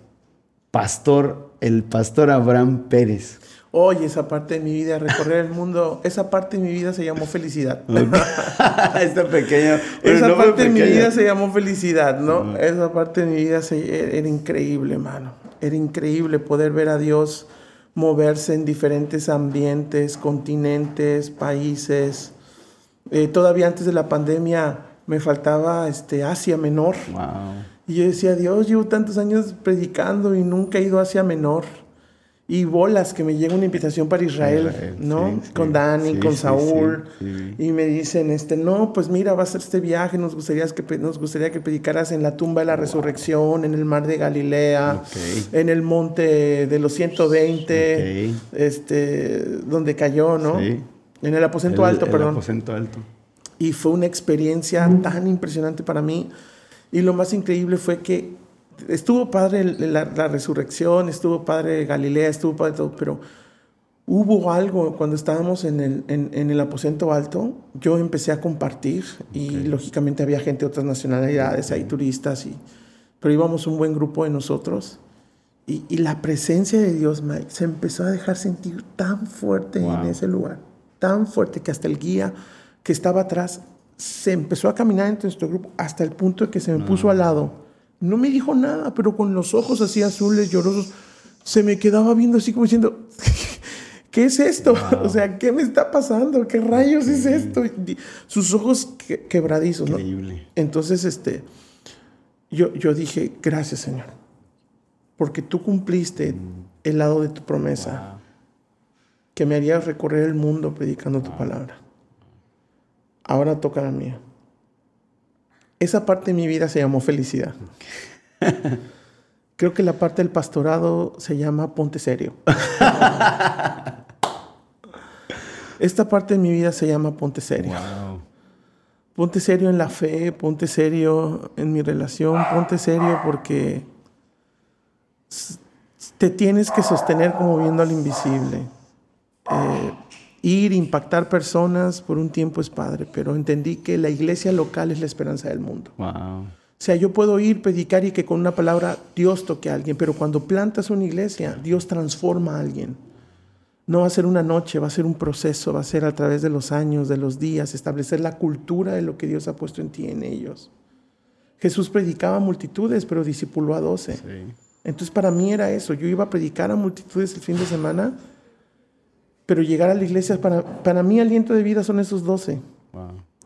pastor, el pastor Abraham Pérez? Oye, esa parte de mi vida, recorrer el mundo, esa parte de mi vida se llamó felicidad. Esta pequeña... pero esa no parte de mi vida se llamó felicidad, ¿no? Esa parte de mi vida se- era increíble, hermano. Era increíble poder ver a Dios moverse en diferentes ambientes, continentes, países. Eh, todavía antes de la pandemia me faltaba este, Asia Menor. Wow. Y yo decía, Dios, llevo tantos años predicando y nunca he ido hacia menor. Y bolas, que me llega una invitación para Israel, Israel, ¿no? sí, con Dani, sí, con sí, Saúl. Y me dicen, este, no, pues mira, va a ser este viaje, nos gustaría que, nos gustaría que predicaras en la tumba de la resurrección, en el mar de Galilea, en el monte de los 120, Ok. este, donde cayó, ¿no? En el aposento El- alto, el perdón. aposento alto. Y fue una experiencia tan impresionante para mí. Y lo más increíble fue que estuvo padre la, la resurrección, estuvo padre Galilea, estuvo padre todo, pero hubo algo cuando estábamos en el, en, en el aposento alto, yo empecé a compartir y lógicamente había gente de otras nacionalidades, hay turistas, y, pero íbamos un buen grupo de nosotros. Y, y la presencia de Dios, Mike, se empezó a dejar sentir tan fuerte Wow. en ese lugar, tan fuerte que hasta el guía que estaba atrás se empezó a caminar entre nuestro grupo hasta el punto de que se me puso al lado. No me dijo nada, pero con los ojos así azules, llorosos, se me quedaba viendo así como diciendo, ¿qué es esto? O sea, ¿qué me está pasando? ¿Qué rayos es esto? Sus ojos que- quebradizos, ¿no? Increíble. Entonces, este, yo, yo dije, gracias Señor, porque tú cumpliste el lado de tu promesa, que me harías recorrer el mundo predicando tu palabra. Ahora toca la mía. Esa parte de mi vida se llamó felicidad. Creo que la parte del pastorado se llama ponte serio. Esta parte de mi vida se llama ponte serio. Ponte serio en la fe, ponte serio en mi relación, ponte serio porque te tienes que sostener como viendo al invisible. Eh, ir, impactar personas por un tiempo es padre, pero entendí que la iglesia local es la esperanza del mundo. O sea, yo puedo ir, predicar y que con una palabra Dios toque a alguien, pero cuando plantas una iglesia, Dios transforma a alguien. No va a ser una noche, va a ser un proceso, va a ser a través de los años, de los días, establecer la cultura de lo que Dios ha puesto en ti y en ellos. Jesús predicaba a multitudes, pero discipuló a doce. Entonces para mí era eso, yo iba a predicar a multitudes el fin de semana, pero llegar a la iglesia, para, para mí aliento de vida son esos doce.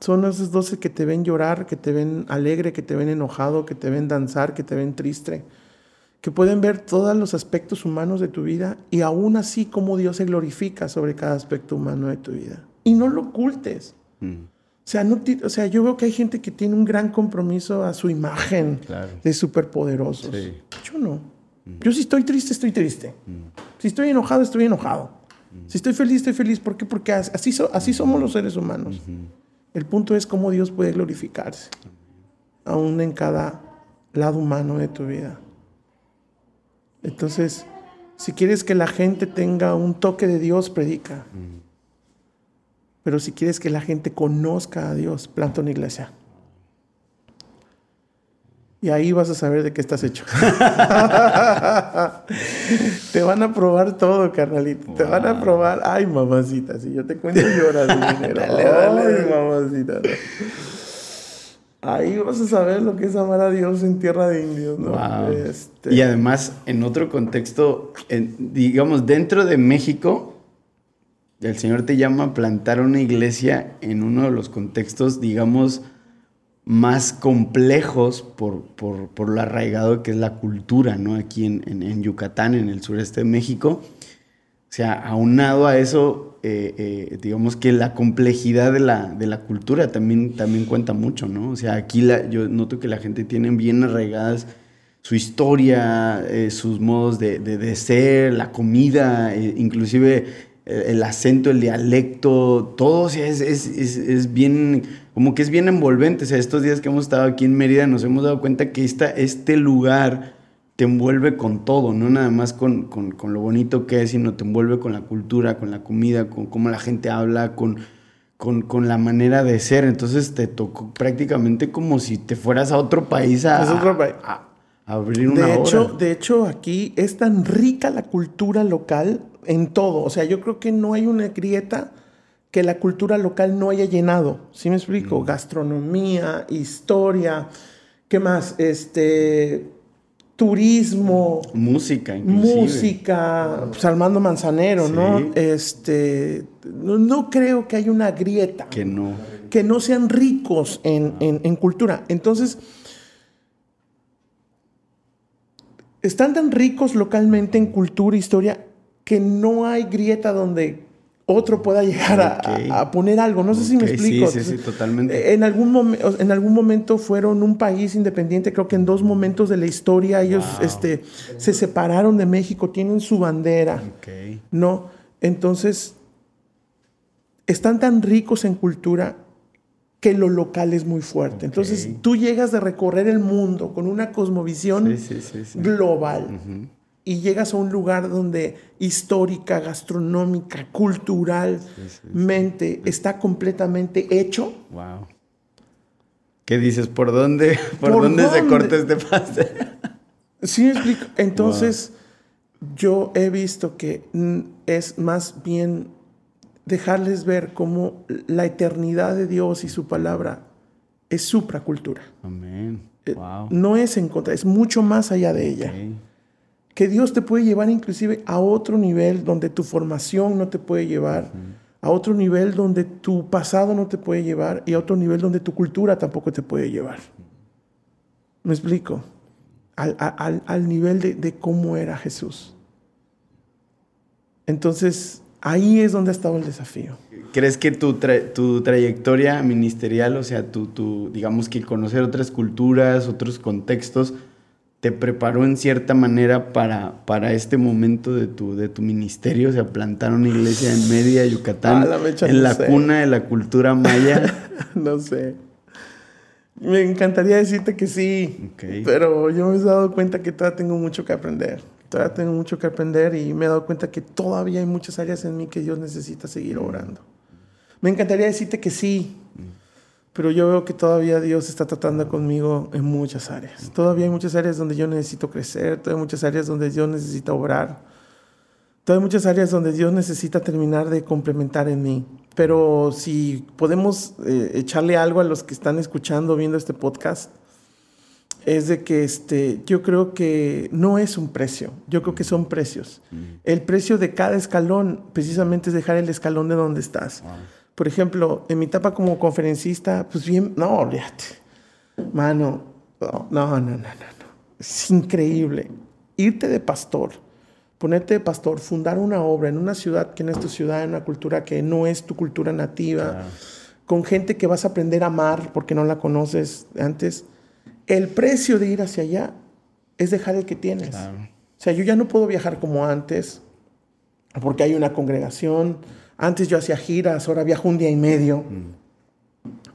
Son esos doce que te ven llorar, que te ven alegre, que te ven enojado, que te ven danzar, que te ven triste que pueden ver todos los aspectos humanos de tu vida y aún así cómo Dios se glorifica sobre cada aspecto humano de tu vida. Y no lo ocultes. Mm. O, sea, no o sea, yo veo que hay gente que tiene un gran compromiso a su imagen de superpoderosos. Yo no. Mm. Yo si estoy triste, estoy triste. Mm. Si estoy enojado, estoy enojado. Si estoy feliz, estoy feliz. ¿Por qué? Porque así, así somos los seres humanos. El punto es cómo Dios puede glorificarse, aún en cada lado humano de tu vida. Entonces, si quieres que la gente tenga un toque de Dios, predica. Pero si quieres que la gente conozca a Dios, planta una iglesia. Y ahí vas a saber de qué estás hecho. te van a probar todo, carnalito. Te van a probar. Ay, mamacita, si yo te cuento lloras, dale, dale, Ay, mamacita. Ahí vas a saber lo que es amar a Dios en tierra de indios, ¿no? Este y además, en otro contexto, digamos, dentro de México, el Señor te llama a plantar una iglesia en uno de los contextos, digamos, más complejos por, por, lo arraigado que es la cultura, ¿no? Aquí en, en Yucatán, en el sureste de México. O sea, aunado a eso, eh, eh, digamos que la complejidad de la, de la, cultura también, también cuenta mucho, ¿no? O sea, aquí yo noto que la gente tiene bien arraigadas su historia, eh, sus modos de, de, ser, la comida, inclusive el acento, el dialecto, todo, o sea, es, es, es, bien, como que es bien envolvente. O sea, estos días que hemos estado aquí en Mérida nos hemos dado cuenta que esta, este lugar te envuelve con todo, no nada más con, lo bonito que es, sino te envuelve con la cultura, con la comida, con cómo la gente habla, con, con, la manera de ser. Entonces te tocó prácticamente como si te fueras a otro país a, abrir una de hecho, De hecho, aquí es tan rica la cultura local en todo. O sea, yo creo que no hay una grieta que la cultura local no haya llenado. ¿Sí me explico? Mm. Gastronomía, historia, ¿qué más? Este turismo, música, música, pues Armando Manzanero, ¿no? Este, no, creo que haya una grieta. Que no. Que no sean ricos en, en cultura. Entonces, están tan ricos localmente en cultura, historia, que no hay grieta donde otro pueda llegar a, poner algo. No sé si me explico. Sí, sí, sí, totalmente. Eh, en algún, en algún momento fueron un país independiente, creo que en dos momentos de la historia ellos este, se separaron de México, tienen su bandera. ¿No? Entonces, están tan ricos en cultura que lo local es muy fuerte. Entonces, tú llegas de recorrer el mundo con una cosmovisión global y llegas a un lugar donde histórica, gastronómica, culturalmente está completamente hecho. Wow. ¿Qué dices? ¿Por dónde, por, dónde, se corta este pase? sí, explico. Entonces, yo he visto que es más bien dejarles ver cómo la eternidad de Dios y su palabra es supracultura. Amén. Eh, wow. No es en contra, es mucho más allá de ella que Dios te puede llevar inclusive a otro nivel donde tu formación no te puede llevar, a otro nivel donde tu pasado no te puede llevar y a otro nivel donde tu cultura tampoco te puede llevar. Me explico. Al, nivel de, de, cómo era Jesús. Entonces, ahí es donde ha estado el desafío. ¿Crees que tu, tu trayectoria ministerial, o sea, tu, tu, digamos que conocer otras culturas, otros contextos, te preparó en cierta manera para, para este momento de tu, de tu ministerio? O sea, plantar una iglesia en media Yucatán, ah, en la cuna de la cultura maya. no sé. Me encantaría decirte que sí, pero yo me he dado cuenta que todavía tengo mucho que aprender. Todavía tengo mucho que aprender y me he dado cuenta que todavía hay muchas áreas en mí que Dios necesita seguir obrando. Me encantaría decirte que sí, pero yo veo que todavía Dios está tratando conmigo en muchas áreas. Todavía hay muchas áreas donde yo necesito crecer, todavía hay muchas áreas donde Dios necesita obrar. Todavía hay muchas áreas donde Dios necesita terminar de complementar en mí. Pero si podemos eh, echarle algo a los que están escuchando, viendo este podcast, es de que este, yo creo que no es un precio, yo creo que son precios. El precio de cada escalón precisamente es dejar el escalón de donde estás. Por ejemplo, en mi etapa como conferencista, pues bien, no, olvídate. Mano, no, no, no, no, no. Es increíble. Irte de pastor, ponerte de pastor, fundar una obra en una ciudad que no es tu ciudad, en una cultura que no es tu cultura nativa, con gente que vas a aprender a amar porque no la conoces antes. El precio de ir hacia allá es dejar el que tienes. O sea, yo ya no puedo viajar como antes porque hay una congregación antes yo hacía giras, ahora viajo un día y medio.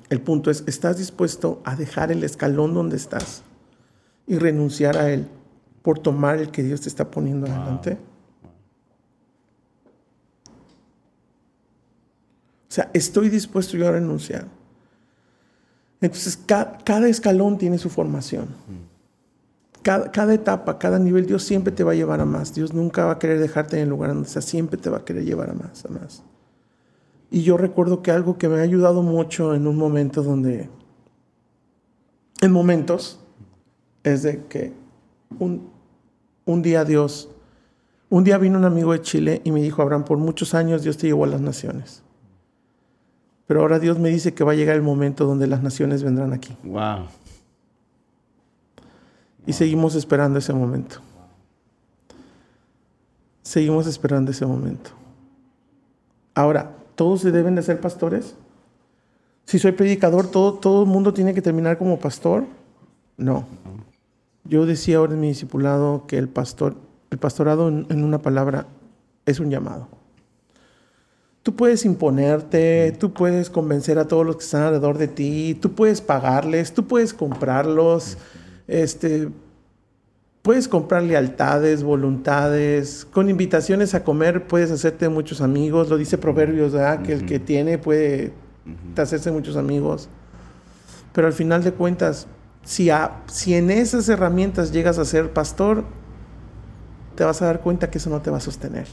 El punto es, ¿estás dispuesto a dejar el escalón donde estás y renunciar a él por tomar el que Dios te está poniendo adelante? O sea, estoy dispuesto yo a renunciar. Entonces, cada escalón tiene su formación. Cada, cada, etapa, cada nivel, Dios siempre te va a llevar a más. Dios nunca va a querer dejarte en el lugar donde estás, siempre te va a querer llevar a más, a más. Y yo recuerdo que algo que me ha ayudado mucho en un momento donde, en momentos, es de que un, un día Dios, un día vino un amigo de Chile y me dijo, Abraham, por muchos años Dios te llevó a las naciones. Pero ahora Dios me dice que va a llegar el momento donde las naciones vendrán aquí. Wow. Y seguimos esperando ese momento. Seguimos esperando ese momento. Ahora, ¿Todos se deben de ser pastores? Si soy predicador, ¿todo, todo el mundo tiene que terminar como pastor? No. Yo decía ahora en mi discipulado que el pastor, el pastorado en, en una palabra es un llamado. Tú puedes imponerte, tú puedes convencer a todos los que están alrededor de ti, tú puedes pagarles, tú puedes comprarlos, este, Puedes comprar lealtades, voluntades, con invitaciones a comer puedes hacerte muchos amigos, lo dice Proverbios, ¿verdad? que el que tiene puede hacerse muchos amigos. Pero al final de cuentas, si, si en esas herramientas llegas a ser pastor, te vas a dar cuenta que eso no te va a sostener.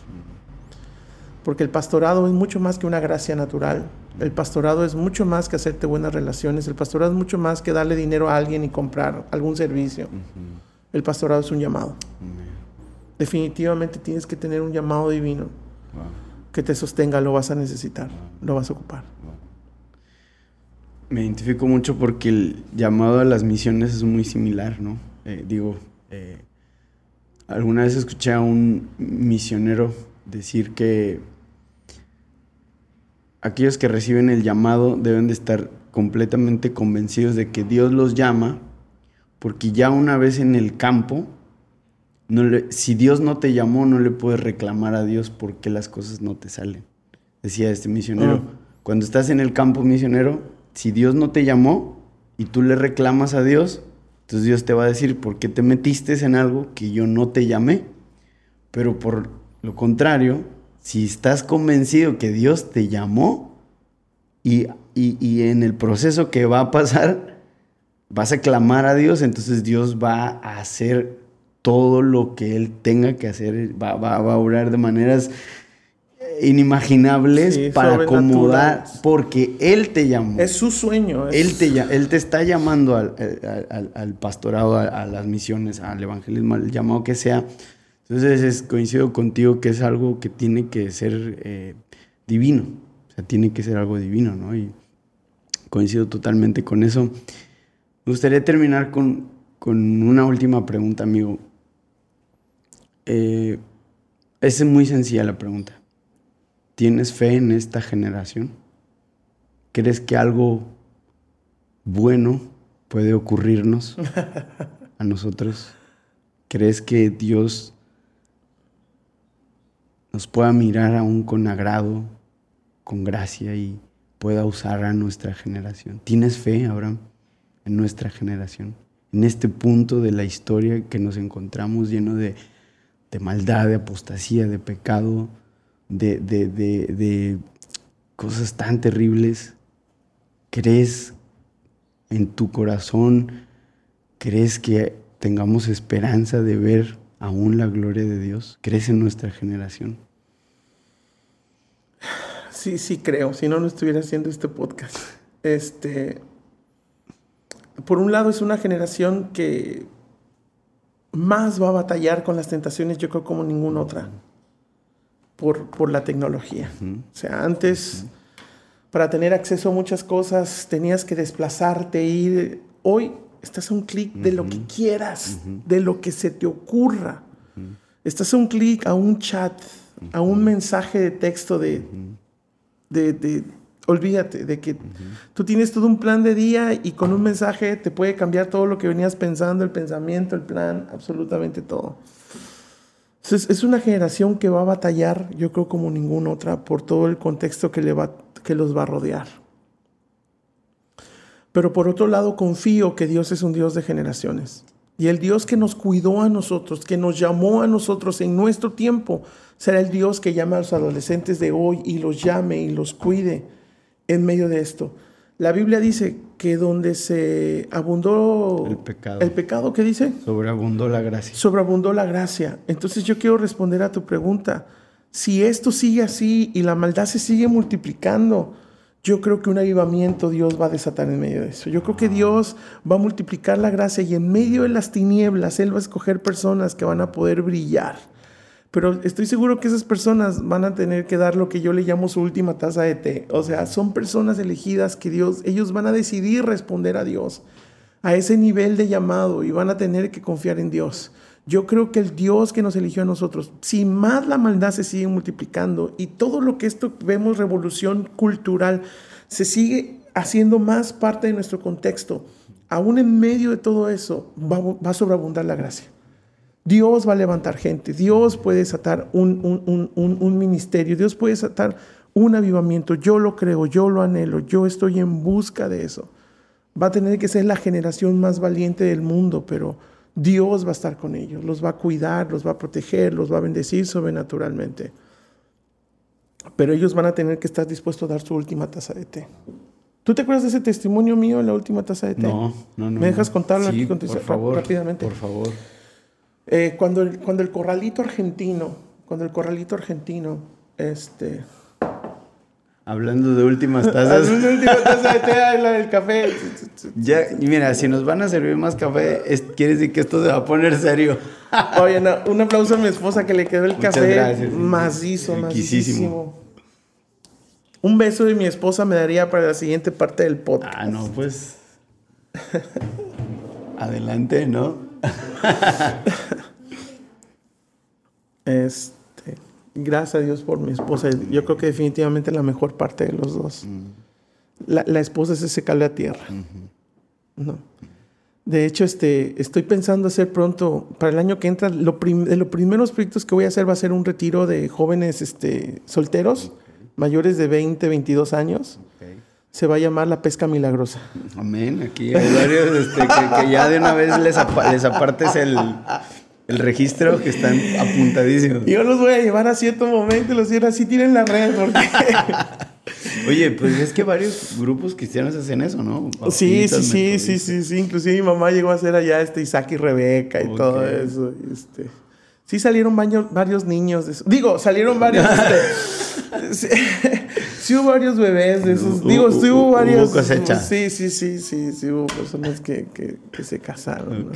Porque el pastorado es mucho más que una gracia natural. El pastorado es mucho más que hacerte buenas relaciones. El pastorado es mucho más que darle dinero a alguien y comprar algún servicio. El pastorado es un llamado. Definitivamente tienes que tener un llamado divino que te sostenga, lo vas a necesitar, lo vas a ocupar. Me identifico mucho porque el llamado a las misiones es muy similar, ¿no? Eh, digo, eh, alguna vez escuché a un misionero decir que aquellos que reciben el llamado deben de estar completamente convencidos de que Dios los llama porque ya una vez en el campo, no si Dios no te llamó, no le puedes reclamar a Dios porque las cosas no te salen. Decía este misionero, ah. cuando estás en el campo misionero, si Dios no te llamó y tú le reclamas a Dios, entonces Dios te va a decir, ¿por qué te metiste en algo que yo no te llamé? Pero por lo contrario, si estás convencido que Dios te llamó y, y en el proceso que va a pasar, vas a clamar a Dios, entonces Dios va a hacer todo lo que Él tenga que hacer, va, va, a obrar de maneras inimaginables para acomodar, porque Él te llamó. Es su sueño. Él, te, él te está llamando al, al, pastorado, a, las misiones, al evangelismo, al llamado que sea. Entonces coincido contigo que es algo que tiene que ser eh, divino, o sea, tiene que ser algo divino, ¿no? Y coincido totalmente con eso. Me gustaría terminar con, con una última pregunta, amigo. Eh, es muy sencilla la pregunta. ¿Tienes fe en esta generación? ¿Crees que algo bueno puede ocurrirnos a nosotros? ¿Crees que Dios nos pueda mirar aún con agrado, con gracia y pueda usar a nuestra generación? ¿Tienes fe, Abraham, en nuestra generación? En este punto de la historia que nos encontramos lleno de, maldad, de apostasía, de pecado, de, de cosas tan terribles. ¿Crees en tu corazón? ¿Crees que tengamos esperanza de ver aún la gloria de Dios? ¿Crees en nuestra generación? Sí, sí creo, si no, no estuviera haciendo este podcast. Este, por un lado es una generación que más va a batallar con las tentaciones, yo creo, como ninguna otra, por, por la tecnología. O sea, antes, para tener acceso a muchas cosas, tenías que desplazarte, ir. Hoy estás a un clic de lo que quieras, de lo que se te ocurra. Estás a un clic, a un chat, a un mensaje de texto de, de, olvídate de que tú tienes todo un plan de día y con un mensaje te puede cambiar todo lo que venías pensando, el pensamiento, el plan, absolutamente todo. Entonces, es una generación que va a batallar, yo creo, como ninguna otra, por todo el contexto que, le va, que los va a rodear. Pero por otro lado, confío que Dios es un Dios de generaciones. Y el Dios que nos cuidó a nosotros, que nos llamó a nosotros en nuestro tiempo, será el Dios que llama a los adolescentes de hoy y los llame y los cuide en medio de esto. La Biblia dice que donde se abundó el pecado, el pecado ¿qué dice? Sobreabundó la gracia. Sobreabundó la gracia. Entonces yo quiero responder a tu pregunta. Si esto sigue así y la maldad se sigue multiplicando, yo creo que un avivamiento Dios va a desatar en medio de eso. Yo creo que Dios va a multiplicar la gracia y en medio de las tinieblas Él va a escoger personas que van a poder brillar pero estoy seguro que esas personas van a tener que dar lo que yo le llamo su última taza de té. O sea, son personas elegidas que Dios, ellos van a decidir responder a Dios a ese nivel de llamado y van a tener que confiar en Dios. Yo creo que el Dios que nos eligió a nosotros, si más la maldad se sigue multiplicando y todo lo que esto vemos revolución cultural se sigue haciendo más parte de nuestro contexto, aún en medio de todo eso va, va a sobreabundar la gracia. Dios va a levantar gente, Dios puede desatar un, ministerio, Dios puede desatar un avivamiento. Yo lo creo, yo lo anhelo, yo estoy en busca de eso. Va a tener que ser la generación más valiente del mundo, pero Dios va a estar con ellos, los va a cuidar, los va a proteger, los va a bendecir sobrenaturalmente. Pero ellos van a tener que estar dispuestos a dar su última taza de té. ¿Tú te acuerdas de ese testimonio mío en la última taza de té? No, no, no. ¿Me dejas contarlo aquí con por favor, rápidamente? Por favor. Eh, cuando, el, cuando el corralito argentino, cuando el corralito argentino, este... Hablando de últimas tazas. Hablando de últimas tazas de té, la del café. Ya, mira, si nos van a servir más café, quiere decir que esto se va a poner serio. Oye, un aplauso a mi esposa que le quedó el café macizo, macizo. Un beso de mi esposa me daría para la siguiente parte del podcast. Ah, no, pues. Adelante, ¿no? Este, gracias a Dios por mi esposa. Yo creo que definitivamente la mejor parte de los dos. La, esposa es ese cable a tierra. No. De hecho, este, estoy pensando hacer pronto, para el año que entra, lo de los primeros proyectos que voy a hacer va a ser un retiro de jóvenes este, solteros, mayores de 20, 22 años se va a llamar la pesca milagrosa. Amén. Aquí hay varios este, que, ya de una vez les, apartes el, registro que están apuntadísimos. Yo los voy a llevar a cierto momento y los cierro así tienen la red. Porque... Oye, pues es que varios grupos cristianos hacen eso, ¿no? sí, sí, sí, sí, sí, sí. Inclusive mi mamá llegó a hacer allá este Isaac y Rebeca y todo eso. este... Sí salieron varios, niños de eso. Digo, salieron varios... Este... sí hubo varios bebés de esos. Digo, sí hubo varios. cosecha. Sí, sí, sí, sí, sí hubo personas que, se casaron.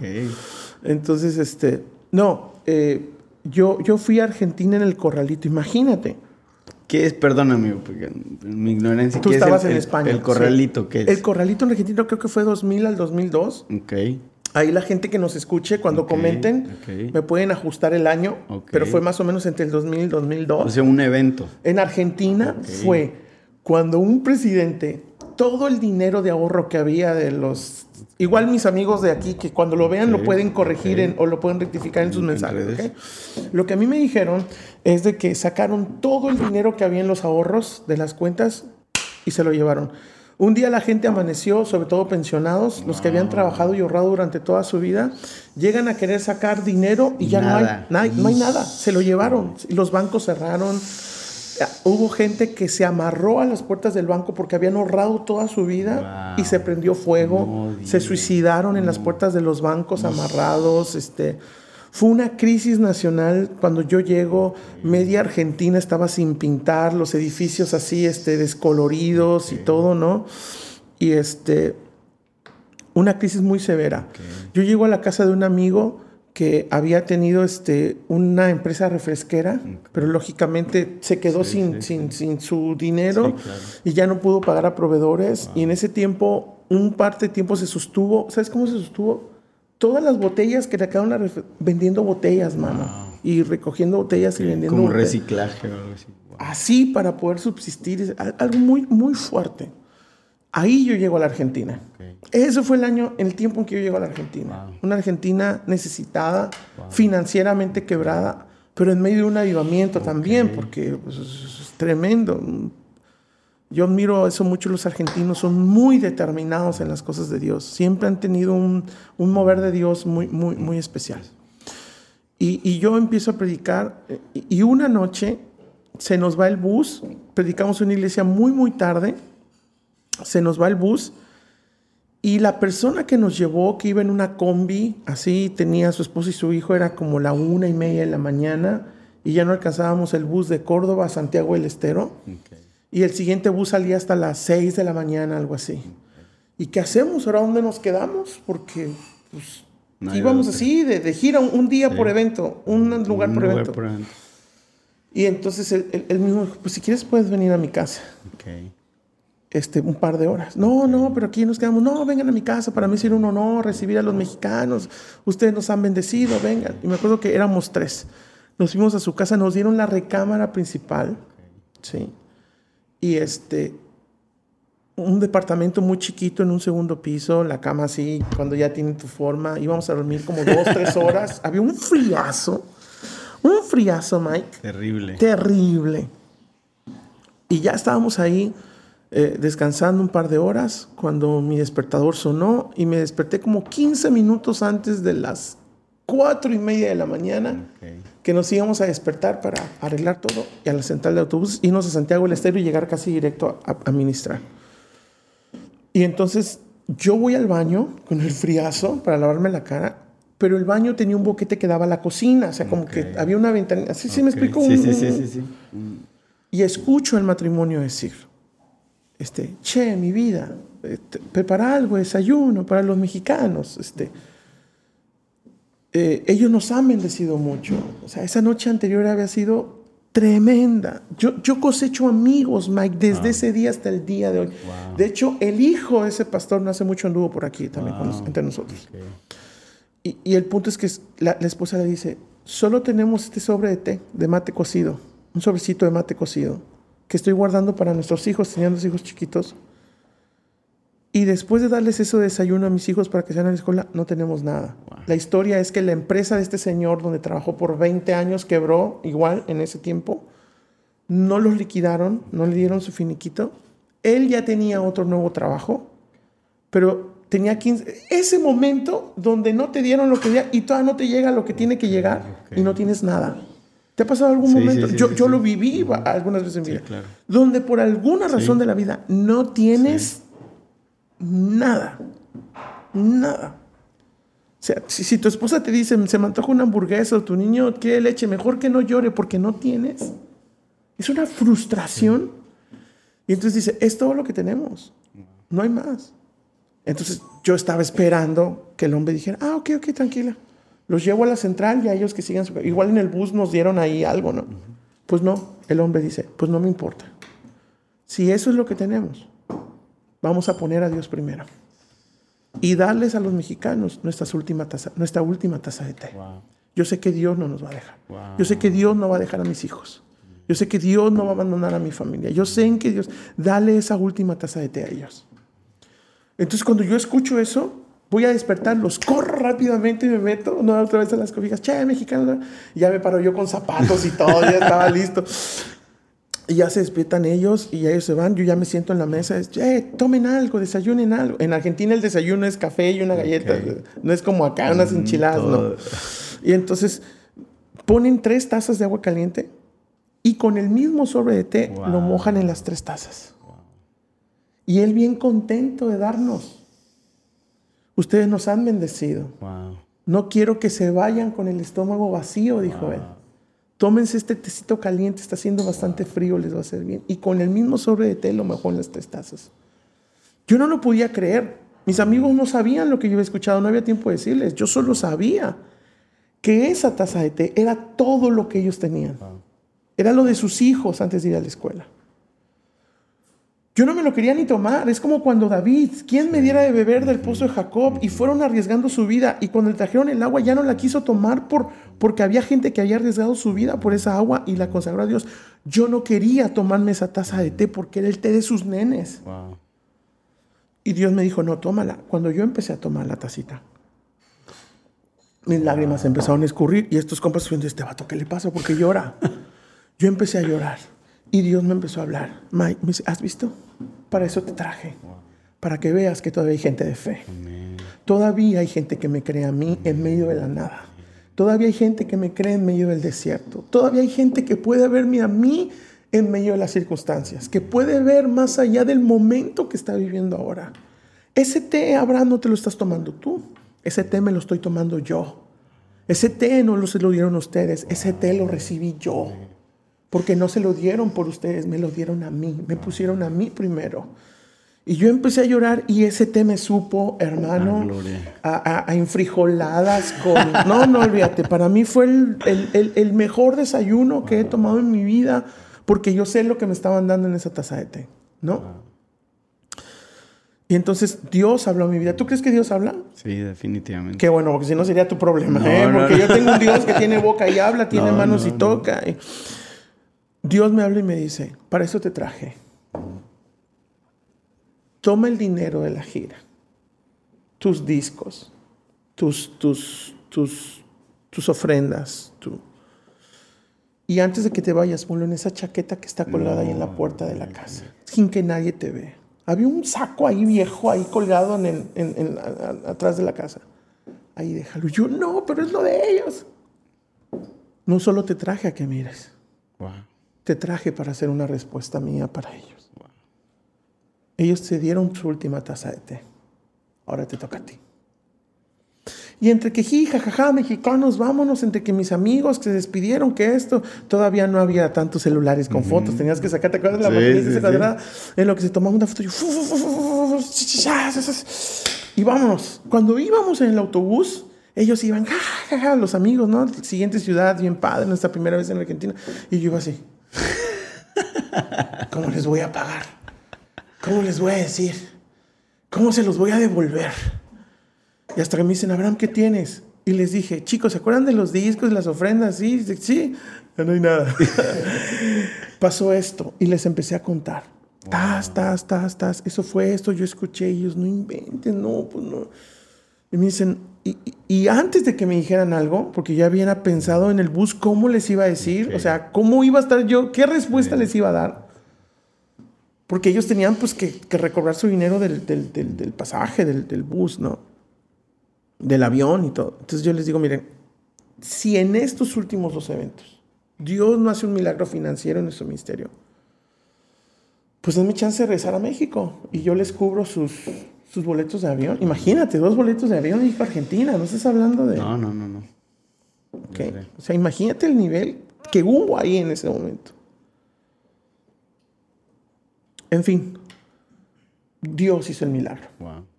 Entonces, este. No, eh, yo, yo fui a Argentina en el corralito, imagínate. ¿Qué es? Perdóname, porque mi ignorancia. Tú estabas en España. El corralito, ¿qué es? El corralito en Argentina creo que fue 2000 al 2002. Ok. Ahí la gente que nos escuche, cuando comenten, me pueden ajustar el año, pero fue más o menos entre el 2000 y 2002. O sea, un evento. En Argentina fue cuando un presidente, todo el dinero de ahorro que había de los... Igual mis amigos de aquí, que cuando lo vean lo pueden corregir en- o lo pueden rectificar en sus En mensajes. Lo que a mí me dijeron es de que sacaron todo el dinero que había en los ahorros de las cuentas y se lo llevaron. Un día la gente amaneció, sobre todo pensionados, los que habían trabajado y ahorrado durante toda su vida, llegan a querer sacar dinero y ya Nada. no hay, no hay, no hay nada. Se lo llevaron. Los bancos cerraron. Hubo gente que se amarró a las puertas del banco porque habían ahorrado toda su vida Wow. y se prendió fuego. No se suicidaron en las puertas de los bancos amarrados. Este, fue una crisis nacional cuando yo llego. Media Argentina estaba sin pintar, los edificios así este, descoloridos y todo, ¿no? Y este, una crisis muy severa. Yo llego a la casa de un amigo que había tenido este, una empresa refresquera, pero lógicamente se quedó Sí, sin, sí, sin, sin su dinero claro. y ya no pudo pagar a proveedores. Y en ese tiempo, un parte de tiempo se sostuvo. ¿Sabes cómo se sostuvo? Todas las botellas que le acabaron vendiendo botellas, mano. Y recogiendo botellas y vendiendo Como botellas. reciclaje o algo así. Wow. Así para poder subsistir. Algo muy, muy fuerte. Ahí yo llego a la Argentina. Ok. Ese fue el año, el tiempo en que yo llego a la Argentina. Wow. Una Argentina necesitada, financieramente quebrada, pero en medio de un avivamiento también, porque pues, es, tremendo. Yo admiro eso mucho los argentinos, son muy determinados en las cosas de Dios. Siempre han tenido un, un mover de Dios muy, muy, muy especial. Y, y yo empiezo a predicar eh, y una noche se nos va el bus, predicamos en una iglesia muy, muy tarde, se nos va el bus y la persona que nos llevó, que iba en una combi, así tenía a su esposo y su hijo, era como la una y media de la mañana y ya no alcanzábamos el bus de Córdoba a Santiago del Estero. Ok. Y el siguiente bus salía hasta las 6 de la mañana, algo así. ¿Y qué hacemos? ¿Ahora dónde nos quedamos? Porque pues, No íbamos así, de, de gira, un, un día Sí. por evento, un lugar Un por lugar evento. por evento. Y entonces él, él- él mismo dijo, pues si quieres puedes venir a mi casa. Ok. Este, un par de horas. No, no, pero aquí nos quedamos. No, vengan a mi casa. Para mí sería un honor recibir a los mexicanos. Ustedes nos han bendecido, vengan. Y me acuerdo que éramos tres. Nos fuimos a su casa, nos dieron la recámara principal. Sí. Y este, un departamento muy chiquito en un segundo piso, la cama así, cuando ya tiene tu forma. Íbamos a dormir como dos, tres horas. Había un friazo. Un friazo, Mike Terrible. terrible. Y ya estábamos ahí eh, descansando un par de horas cuando mi despertador sonó y me desperté como 15 minutos antes de las cuatro y media de la mañana que nos íbamos a despertar para arreglar todo y a la central de autobuses, irnos a Santiago del Estero y llegar casi directo a, a ministrar. Y entonces yo voy al baño con el friazo para lavarme la cara, pero el baño tenía un boquete que daba a la cocina, o sea, como que había una ventana, así se me Ok. explicó. Sí, un- sí, sí, sí, sí. Y escucho el matrimonio decir, este, che, mi vida, este, prepara algo, desayuno para los mexicanos. Este, Eh, ellos nos han bendecido mucho. O sea, esa noche anterior había sido tremenda. Yo, yo cosecho amigos, Mike, desde ese día hasta el día de hoy. Wow. De hecho, el hijo de ese pastor no hace mucho anduvo por aquí también Wow. entre nosotros. ok. Y, y el punto es que la, la esposa le dice, solo tenemos este sobre de té, de mate cocido, un sobrecito de mate cocido, que estoy guardando para nuestros hijos, tenían dos hijos chiquitos. Y después de darles eso de desayuno a mis hijos para que sean a la escuela, no tenemos nada. Wow. La historia es que la empresa de este señor, donde trabajó por 20 años, quebró igual en ese tiempo. No los liquidaron, no le dieron su finiquito. Él ya tenía otro nuevo trabajo, pero tenía 15... Ese momento donde no te dieron lo que ya y todavía no te llega lo que tiene que llegar y no tienes nada. ¿Te ha pasado algún Sí, momento? sí, sí, yo yo lo viví algunas veces en mi Sí, vida. claro. Donde por alguna razón de la vida no tienes nada. Nada. O sea, si, si tu esposa te dice, se me antoja una hamburguesa o tu niño quiere leche, mejor que no llore porque no tienes. Es una frustración. Y entonces dice, es todo lo que tenemos. No hay más. Entonces yo estaba esperando que el hombre dijera, ah, ok, ok, tranquila. Los llevo a la central y a ellos que sigan su... Igual en el bus nos dieron ahí algo, ¿no? Pues no, el hombre dice, pues no me importa. Si eso es lo que tenemos, vamos a poner a Dios primero. y darles a los mexicanos nuestra última taza, nuestra última taza de té. Yo sé que Dios no nos va a dejar. Yo sé que Dios no va a dejar a mis hijos. Yo sé que Dios no va a abandonar a mi familia. Yo sé en que Dios, dale esa última taza de té a ellos. Entonces cuando yo escucho eso, voy a despertarlos, corro rápidamente y me meto no, otra vez a las cobijas, che, mexicano, ya me paro yo con zapatos y todo, ya estaba listo. Y ya se despiertan ellos y ellos se van, yo ya me siento en la mesa, es, che, tomen algo, desayunen algo. En Argentina el desayuno es café y una galleta, no es como acá, unas mm, enchiladas, no. Y entonces ponen tres tazas de agua caliente y con el mismo sobre de té lo mojan en las tres tazas. Y él bien contento de darnos. Ustedes nos han bendecido. No quiero que se vayan con el estómago vacío, dijo él. Tómense este tecito caliente, está haciendo bastante frío, les va a hacer bien. Y con el mismo sobre de té lo en las tres tazas. Yo no lo podía creer. Mis amigos no sabían lo que yo había escuchado, no había tiempo de decirles. Yo solo sabía que esa taza de té era todo lo que ellos tenían. Era lo de sus hijos antes de ir a la escuela. Yo no me lo quería ni tomar. Es como cuando David, ¿quién me diera de beber del pozo de Jacob? Y fueron arriesgando su vida. Y cuando le trajeron el agua ya no la quiso tomar por, porque había gente que había arriesgado su vida por esa agua y la consagró a Dios. Yo no quería tomarme esa taza de té porque era el té de sus nenes. Y Dios me dijo, no, tómala. Cuando yo empecé a tomar la tacita, mis lágrimas empezaron a escurrir y estos compas dijeron, este vato, ¿qué le pasa? Porque llora. Yo empecé a llorar y Dios me empezó a hablar. me dice, ¿has visto? Para eso te traje. Para que veas que todavía hay gente de fe. Todavía hay gente que me cree a mí en medio de la nada. Todavía hay gente que me cree en medio del desierto. Todavía hay gente que puede verme a mí en medio de las circunstancias. Que puede ver más allá del momento que está viviendo ahora. Ese té, Abraham, no te lo estás tomando tú. Ese té me lo estoy tomando yo. Ese té no lo se lo dieron ustedes. Ese té lo recibí yo. Porque no se lo dieron por ustedes, me lo dieron a mí, me pusieron a mí primero. Y yo empecé a llorar y ese té me supo, hermano, a, a, infrijoladas con... No, no, olvídate, para mí fue el, el, mejor desayuno que he tomado en mi vida porque yo sé lo que me estaban dando en esa taza de té, ¿no? Y entonces Dios habló a mi vida. ¿Tú crees que Dios habla? Sí, definitivamente. Qué bueno, porque si no sería tu problema, ¿eh? Porque yo tengo un Dios que tiene boca y habla, tiene manos y toca. Y... Dios me habla y me dice, para eso te traje. Toma el dinero de la gira, tus discos, tus, tus, tus, tus ofrendas, tu... y antes de que te vayas, ponlo en esa chaqueta que está colgada ahí en la puerta de la casa, sin que nadie te vea. Había un saco ahí viejo, ahí colgado en en, atrás de la casa. Ahí déjalo. Yo, no, pero es lo de ellos. No solo te traje a que mires. Wow te traje para hacer una respuesta mía para ellos. Ellos te dieron su última taza de té. Ahora te toca a ti. Y entre que jija, jajaja, mexicanos, vámonos, entre que mis amigos se despidieron, que esto, todavía no había tantos celulares con fotos, tenías que sacar, ¿te acuerdas de la sí, En lo que se tomaba una foto, y vámonos. Cuando íbamos en el autobús, ellos iban, jajaja, los amigos, ¿no? Siguiente ciudad, bien padre, nuestra primera vez en Argentina. Y yo iba así. ¿Cómo les voy a pagar? ¿Cómo les voy a decir? ¿Cómo se los voy a devolver? Y hasta que me dicen, Abraham, ¿qué tienes? Y les dije, chicos, ¿se acuerdan de los discos, las ofrendas? Sí, sí, ya no hay nada. Pasó esto y les empecé a contar. Tas, tas, tas, tas. Eso fue esto, yo escuché ellos, no inventen, no, pues no. Y me dicen, y, antes de que me dijeran algo, porque ya había pensado en el bus cómo les iba a decir, o sea, cómo iba a estar yo, qué respuesta les iba a dar. Porque ellos tenían pues que, que recobrar su dinero del, del, del, pasaje, del, bus, ¿no? Del avión y todo. Entonces yo les digo, miren, si en estos últimos dos eventos Dios no hace un milagro financiero en nuestro ministerio, pues denme chance de regresar a México y yo les cubro sus, sus boletos de avión. Imagínate, dos boletos de avión y para Argentina, no estás hablando de... No, no, no, no. Okay. O sea, imagínate el nivel que hubo ahí en ese momento. En fin, Dios hizo el milagro.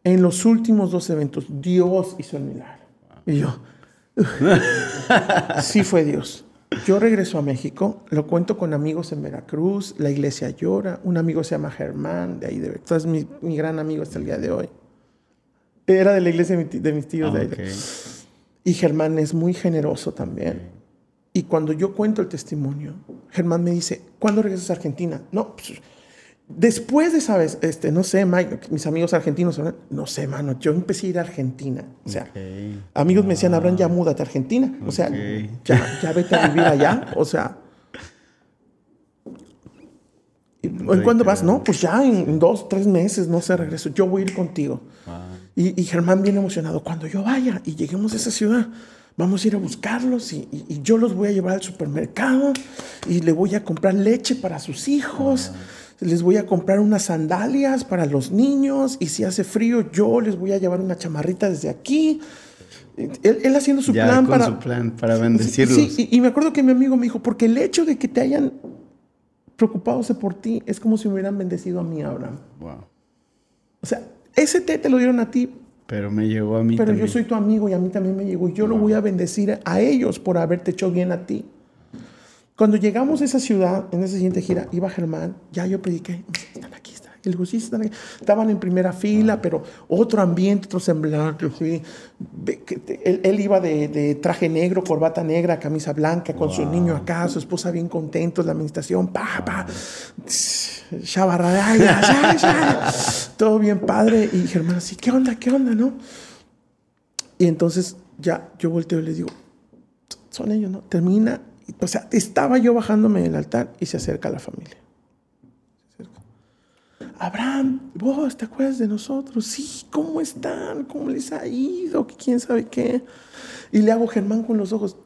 En los últimos dos eventos, Dios hizo el milagro. Y yo, sí fue Dios. Yo regreso a México, lo cuento con amigos en Veracruz, la iglesia llora, un amigo se llama Germán, de ahí de es mi, mi gran amigo hasta el día de hoy. Era de la iglesia de, mi- de mis tíos. de ahí. Ok. Y Germán es muy generoso también. Y cuando yo cuento el testimonio, Germán me dice, ¿cuándo regresas a Argentina? No, pues, después de, ¿sabes? Este, no sé, Mike, mis amigos argentinos, no sé, mano, yo empecé a ir a Argentina. O sea, amigos me decían, Abraham, ya múdate a Argentina. O sea, ya, ya vete a vivir allá. O sea... ¿y ¿En cuándo vas? No, pues ya en dos, tres meses, no sé, regreso. Yo voy a ir contigo. Wow. Y, y Germán bien emocionado, cuando yo vaya y lleguemos a esa ciudad, vamos a ir a buscarlos y, y- y yo los voy a llevar al supermercado y le voy a comprar leche para sus hijos, les voy a comprar unas sandalias para los niños y si hace frío yo les voy a llevar una chamarrita desde aquí. Él, él haciendo su ya plan con para... su plan para bendecirlos. Sí, y, y me acuerdo que mi amigo me dijo, porque el hecho de que te hayan preocupado por ti es como si me hubieran bendecido a mí, Abraham. Wow. O sea, ese té te lo dieron a ti, Pero me llegó a mí pero también. yo soy tu amigo y a mí también me llegó. Y yo lo voy a bendecir a ellos por haberte hecho bien a ti. Cuando llegamos a esa ciudad, en esa siguiente gira, iba Germán, ya yo prediqué, están aquí, están aquí. Le digo, sí, están aquí. Estaban en primera fila, pero otro ambiente, otro semblante. sí. Él, él iba de, de traje negro, corbata negra, camisa blanca, con su niño acá, su esposa bien contentos, la administración, pa, pa. Shabarraya, ya, ya. Todo bien padre. Y Germán así, ¿qué onda? ¿Qué onda? ¿No? Y entonces ya yo volteo y les digo, son ellos, ¿no? Termina. O sea, estaba yo bajándome del altar y se acerca la familia. Se acerca. Abraham, vos te acuerdas de nosotros? Sí, ¿cómo están? ¿Cómo les ha ido? ¿Qué ¿Quién sabe qué? Y le hago Germán con los ojos.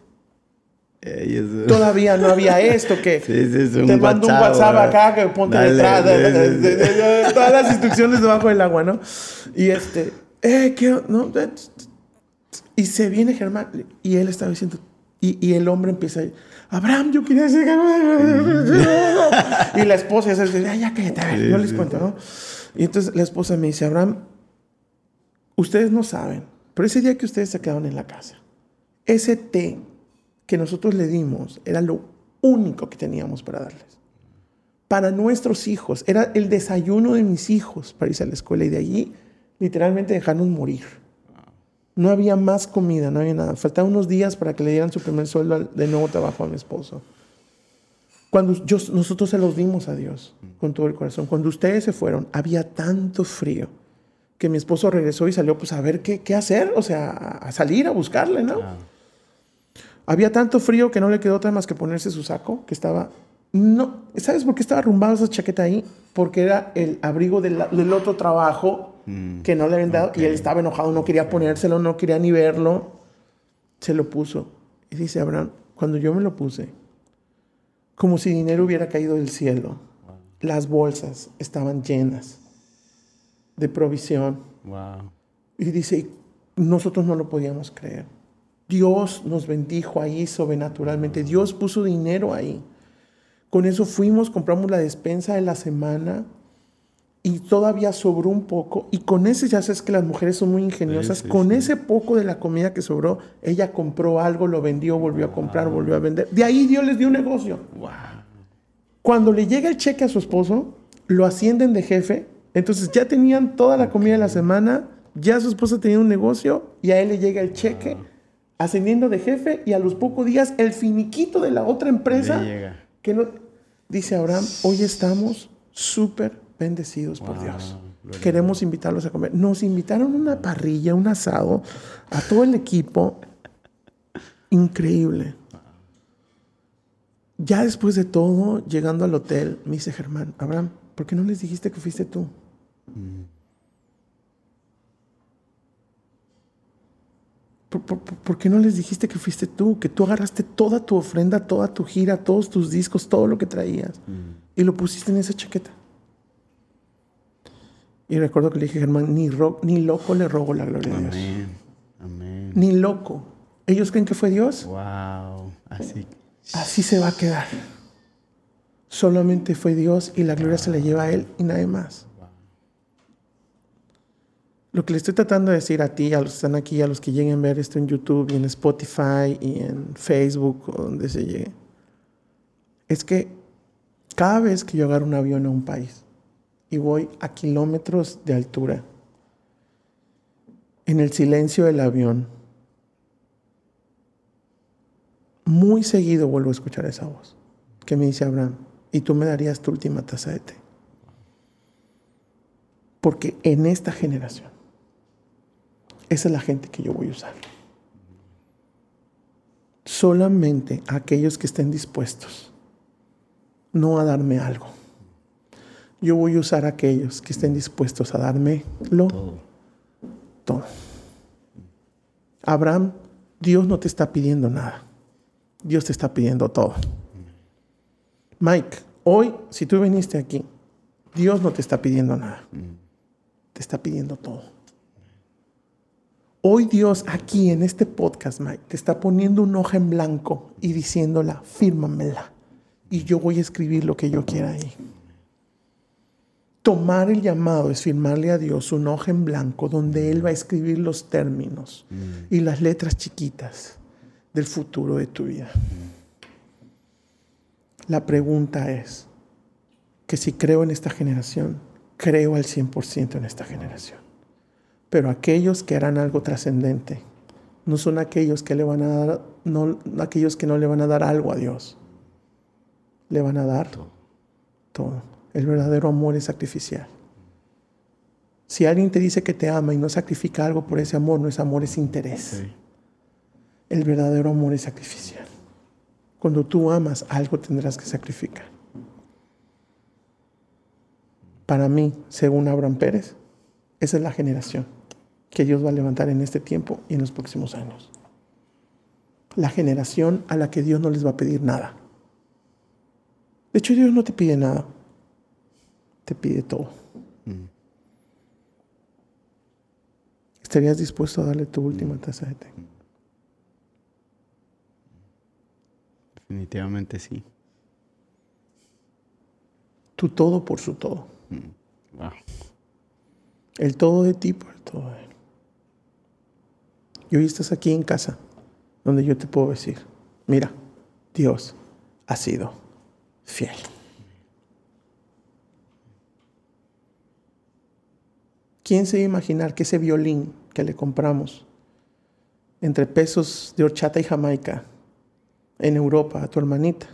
Ellos- Todavía no había esto que Sí, sí, es un te mando un WhatsApp, WhatsApp ¿verdad? acá que ponte Dale, detrás sí, todas las instrucciones debajo del agua, ¿no? Y este, eh, ¿qué? o- No, y se viene Germán y él estaba diciendo, y, y el hombre empieza a Abraham, yo quería decir y la esposa ya dice, "Ay, ya cállate, yo les cuento. ¿no? Y entonces la esposa me dice, Abraham, ustedes no saben, pero ese día que ustedes se quedaron en la casa, ese té que nosotros le dimos era lo único que teníamos para darles. Para nuestros hijos, era el desayuno de mis hijos para irse a la escuela y de allí literalmente dejarnos morir. No había más comida, no había nada. Faltaban unos días para que le dieran su primer sueldo de nuevo trabajo a mi esposo. Cuando yo, nosotros se los dimos a Dios con todo el corazón. Cuando ustedes se fueron, había tanto frío que mi esposo regresó y salió pues a ver qué, qué hacer, o sea, a salir a buscarle, ¿no? Ah, Había tanto frío que no le quedó otra más que ponerse su saco, que estaba... No, ¿sabes por qué estaba arrumbado esa chaqueta ahí? Porque era el abrigo del, del otro trabajo Mm, que no le habían dado y él estaba enojado, no quería ponérselo, no quería ni verlo. Se lo puso. Y dice Abraham, cuando yo me lo puse, como si dinero hubiera caído del cielo, las bolsas estaban llenas de provisión. wow. Y dice, nosotros no lo podíamos creer. Dios nos bendijo ahí sobrenaturalmente. Dios puso dinero ahí. Con eso fuimos, compramos la despensa de la semana y todavía sobró un poco. Y con ese, ya sabes que las mujeres son muy ingeniosas, Sí, sí, con sí. ese poco de la comida que sobró, ella compró algo, lo vendió, volvió a comprar, volvió a vender. De ahí Dios les dio un negocio. Wow. Cuando le llega el cheque a su esposo, lo ascienden de jefe. Entonces ya tenían toda la comida de la semana, ya su esposa tenía un negocio y a él le llega el cheque ascendiendo de jefe y a los pocos días el finiquito de la otra empresa que no dice Abraham, hoy estamos súper bendecidos por Dios. Queremos invitarlos a comer. Nos invitaron una parrilla, un asado, a todo el equipo. Increíble. Ya después de todo, llegando al hotel, me dice Germán, Abraham, ¿por qué no les dijiste que fuiste tú? ¿Por, por- por- por qué no les dijiste que fuiste tú? Que tú agarraste toda tu ofrenda, toda tu gira, todos tus discos, todo lo que traías y lo pusiste en esa chaqueta. Y recuerdo que le dije, Germán, ni, ro- ni loco le robo la gloria a Dios. Amén. Amén. Ni loco. ¿Ellos creen que fue Dios? Wow. Así. Así se va a quedar. Solamente fue Dios y la gloria se la lleva a Él y nadie más. Lo que le estoy tratando de decir a ti, a los que están aquí, a los que lleguen a ver esto en YouTube y en Spotify y en Facebook o donde se llegue, es que cada vez que yo agarro un avión a un país y voy a kilómetros de altura, en el silencio del avión, muy seguido vuelvo a escuchar esa voz que me dice Abraham, y tú me darías tu última taza de té. Porque en esta generación, esa es la gente que yo voy a usar. Solamente aquellos que estén dispuestos no a darme algo. Yo voy a usar a aquellos que estén dispuestos a darme lo todo. todo. Abraham, Dios no te está pidiendo nada. Dios te está pidiendo todo. Mike, hoy, si tú viniste aquí, Dios no te está pidiendo nada. Te está pidiendo todo. Hoy Dios aquí en este podcast, Mike, te está poniendo un hoja en blanco y diciéndola, fírmamela. Y yo voy a escribir lo que yo quiera ahí. Tomar el llamado es firmarle a Dios un hoja en blanco donde Él va a escribir los términos y las letras chiquitas del futuro de tu vida. La pregunta es que si creo en esta generación, creo al 100% en esta generación. Pero aquellos que harán algo trascendente no son aquellos que le van a dar, no, aquellos que no le van a dar algo a Dios. Le van a dar todo. El verdadero amor es sacrificial. Si alguien te dice que te ama y no sacrifica algo por ese amor, no es amor, es interés. El verdadero amor es sacrificial. Cuando tú amas, algo tendrás que sacrificar. Para mí, según Abraham Pérez, esa es la generación que Dios va a levantar en este tiempo y en los próximos años. La generación a la que Dios no les va a pedir nada. De hecho, Dios no te pide nada, te pide todo. Mm. ¿Estarías dispuesto a darle tu última taza de té? Definitivamente sí. Tu todo por su todo. Mm, el todo de ti por el todo de él. Y hoy estás aquí en casa, donde yo te puedo decir, mira, Dios ha sido fiel. ¿Quién se iba a imaginar que ese violín que le compramos entre pesos de horchata y jamaica en Europa a tu hermanita.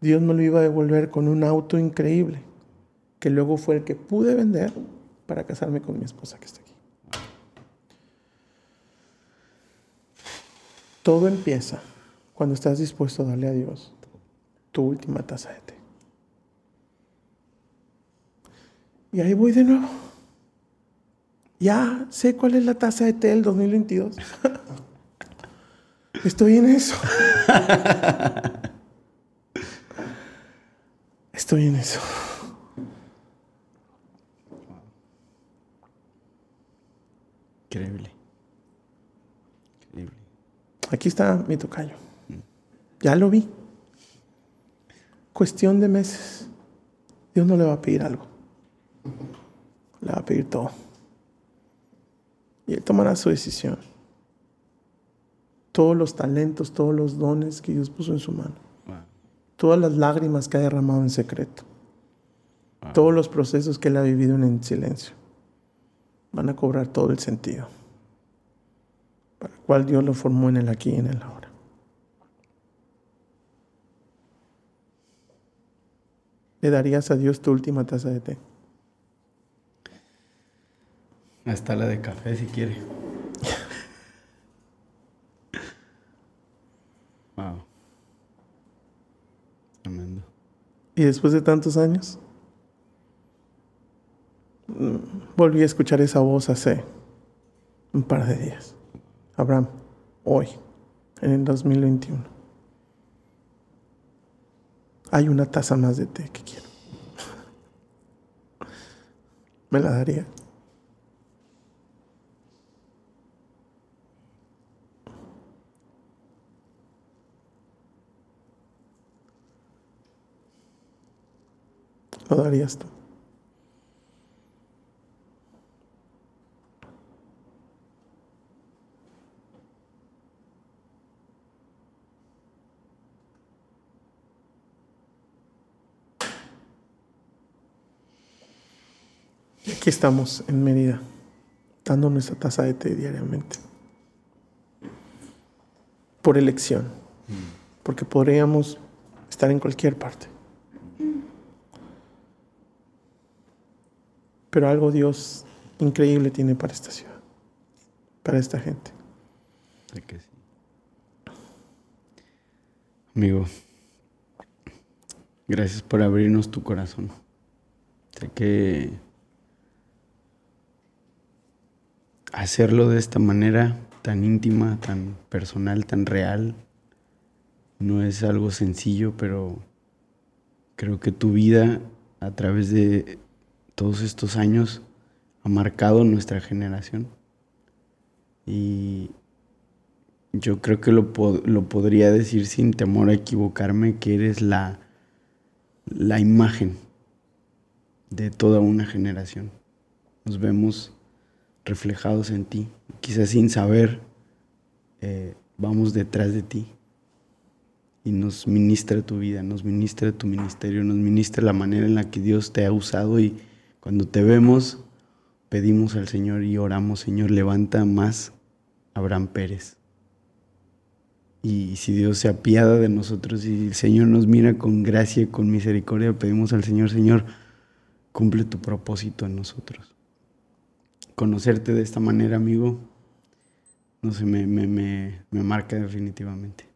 Dios me lo iba a devolver con un auto increíble, que luego fue el que pude vender para casarme con mi esposa que está aquí. Todo empieza cuando estás dispuesto a darle a Dios tu última taza de té. Y ahí voy de nuevo. Ya sé cuál es la taza de té del 2022. Estoy en eso. Estoy en eso. Increíble. Increíble. Aquí está mi tocayo. Ya lo vi. Cuestión de meses. Dios no le va a pedir algo. Le va a pedir todo. Y él tomará su decisión todos los talentos, todos los dones que Dios puso en su mano. Todas las lágrimas que ha derramado en secreto. Todos los procesos que él ha vivido en silencio. Van a cobrar todo el sentido. Para el cual Dios lo formó en el aquí y en el ahora. ¿Le darías a Dios tu última taza de té? Hasta la de café si quiere. Y después de tantos años, volví a escuchar esa voz hace un par de días. Abraham, hoy, en el 2021, hay una taza más de té que quiero. ¿Me la daría? Lo darías tú? aquí estamos en Mérida, dando nuestra taza de té diariamente. Por elección. Porque podríamos estar en cualquier parte. Pero algo Dios increíble tiene para esta ciudad, para esta gente. Sé que sí. Amigo, gracias por abrirnos tu corazón. Sé que hacerlo de esta manera tan íntima, tan personal, tan real, no es algo sencillo, pero creo que tu vida a través de todos estos años ha marcado nuestra generación. Y yo creo que lo, lo podría decir sin temor a equivocarme, que eres la, la imagen de toda una generación. Nos vemos reflejados en ti. Quizás sin saber, eh, vamos detrás de ti. Y nos ministra tu vida, nos ministra tu ministerio, nos ministra la manera en la que Dios te ha usado. Y cuando te vemos, pedimos al Señor y oramos, Señor, levanta más Abraham Pérez. Y si Dios se apiada de nosotros y el Señor nos mira con gracia y con misericordia, pedimos al Señor, Señor, cumple tu propósito en nosotros. Conocerte de esta manera, amigo, no sé, me, me, me, me marca definitivamente.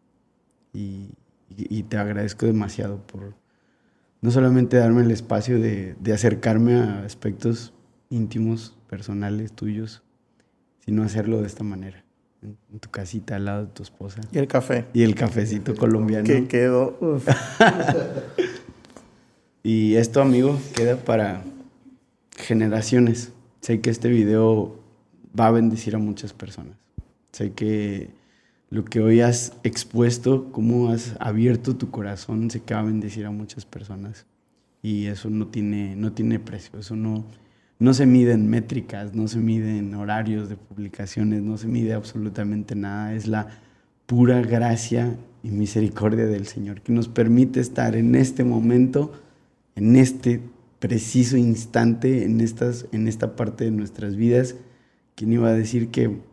Y te agradezco demasiado por no solamente darme el espacio de, de acercarme a aspectos íntimos, personales, tuyos, sino hacerlo de esta manera, en, tu casita al lado de tu esposa. Y el café. Y el cafecito colombiano. Que quedó. Y esto, amigo, queda para generaciones. Sé que este video va a bendecir a muchas personas. Sé que lo que hoy has expuesto, cómo has abierto tu corazón, va a bendecir a muchas personas. Y eso no tiene, no tiene precio. Eso no, no se mide en métricas, no se mide en horarios de publicaciones, no se mide absolutamente nada. Es la pura gracia y misericordia del Señor que nos permite estar en este momento, en este preciso instante, en, estas, en esta parte de nuestras vidas. ¿Quién iba a decir que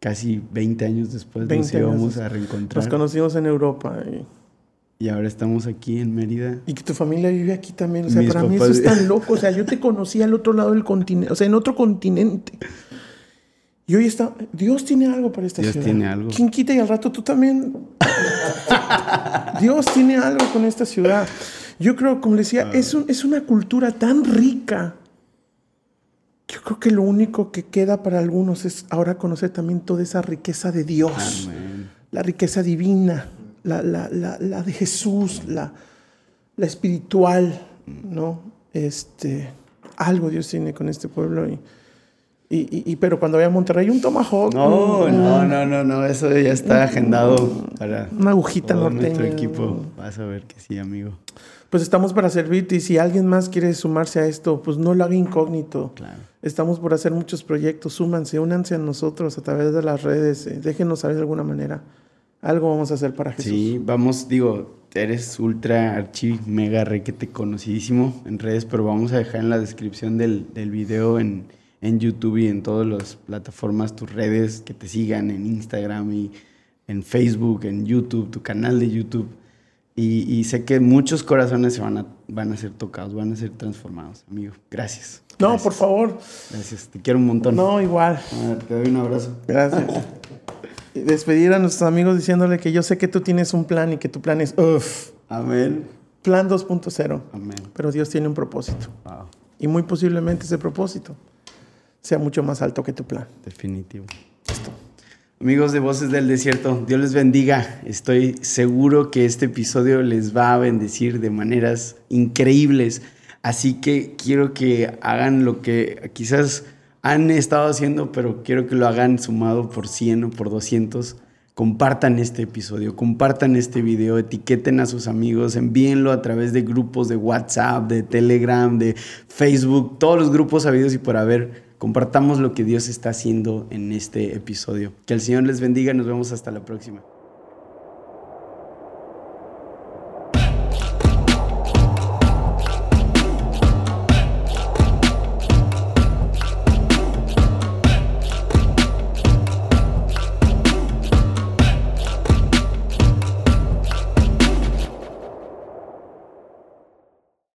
casi 20 años después 20 nos íbamos años. a Nos reencontrar? conocimos en Europa. Y, Y ahora estamos aquí en Mérida. y que tu familia vive aquí también. O sea, Mis para mí eso es tan loco. O sea, yo te conocí al otro lado del continente. O sea, en otro continente. Y hoy está. Dios tiene algo para esta Dios ciudad. tiene algo. ¿Quién quita y al rato tú también? Dios tiene algo con esta ciudad. Yo creo, como le decía, es, un- es una cultura tan rica. Yo creo que lo único que queda para algunos es ahora conocer también toda esa riqueza de Dios Amén. la riqueza divina, la, la- la- la de Jesús, la, la espiritual, ¿no? Este, algo Dios tiene con este pueblo. Y, y- y- pero cuando vaya a Monterrey, un tomahawk, No, no, no, no, no, eso ya está agendado para una agujita todo norteña. nuestro equipo. Vas a ver que sí, amigo. Pues estamos para servirte y si alguien más quiere sumarse a esto, pues no lo haga incógnito. Claro. Estamos por hacer muchos proyectos, súmanse, únanse a nosotros a través de las redes, eh, déjenos saber de alguna manera. Algo vamos a hacer para Jesús. Sí, vamos, digo, eres ultra archi mega requete conocidísimo en redes, pero vamos a dejar en la descripción del, del video en, en YouTube y en todas las plataformas tus redes que te sigan en Instagram y en Facebook, en YouTube, tu canal de YouTube. Y, y sé que muchos corazones se van a, van a ser tocados, van a ser transformados, amigo. Gracias. No, Gracias. por favor. Gracias, te quiero un montón. No, igual. Te doy un abrazo. Gracias. Y despedir a nuestros amigos diciéndole que yo sé que tú tienes un plan y que tu plan es uff, Amén. plan 2.0. Amén. Pero Dios tiene un propósito. Wow, Y muy posiblemente ese propósito sea mucho más alto que tu plan. definitivo. Amigos de Voces del Desierto, Dios les bendiga. Estoy seguro que este episodio les va a bendecir de maneras increíbles. Así que quiero que hagan lo que quizás han estado haciendo, pero quiero que lo hagan sumado por 100 o por 200. Compartan este episodio, compartan este video, etiqueten a sus amigos, envíenlo a través de grupos de WhatsApp, de Telegram, de Facebook, todos los grupos habidos y por haber. Compartamos lo que Dios está haciendo en este episodio. Que el Señor les bendiga nos vemos hasta la próxima.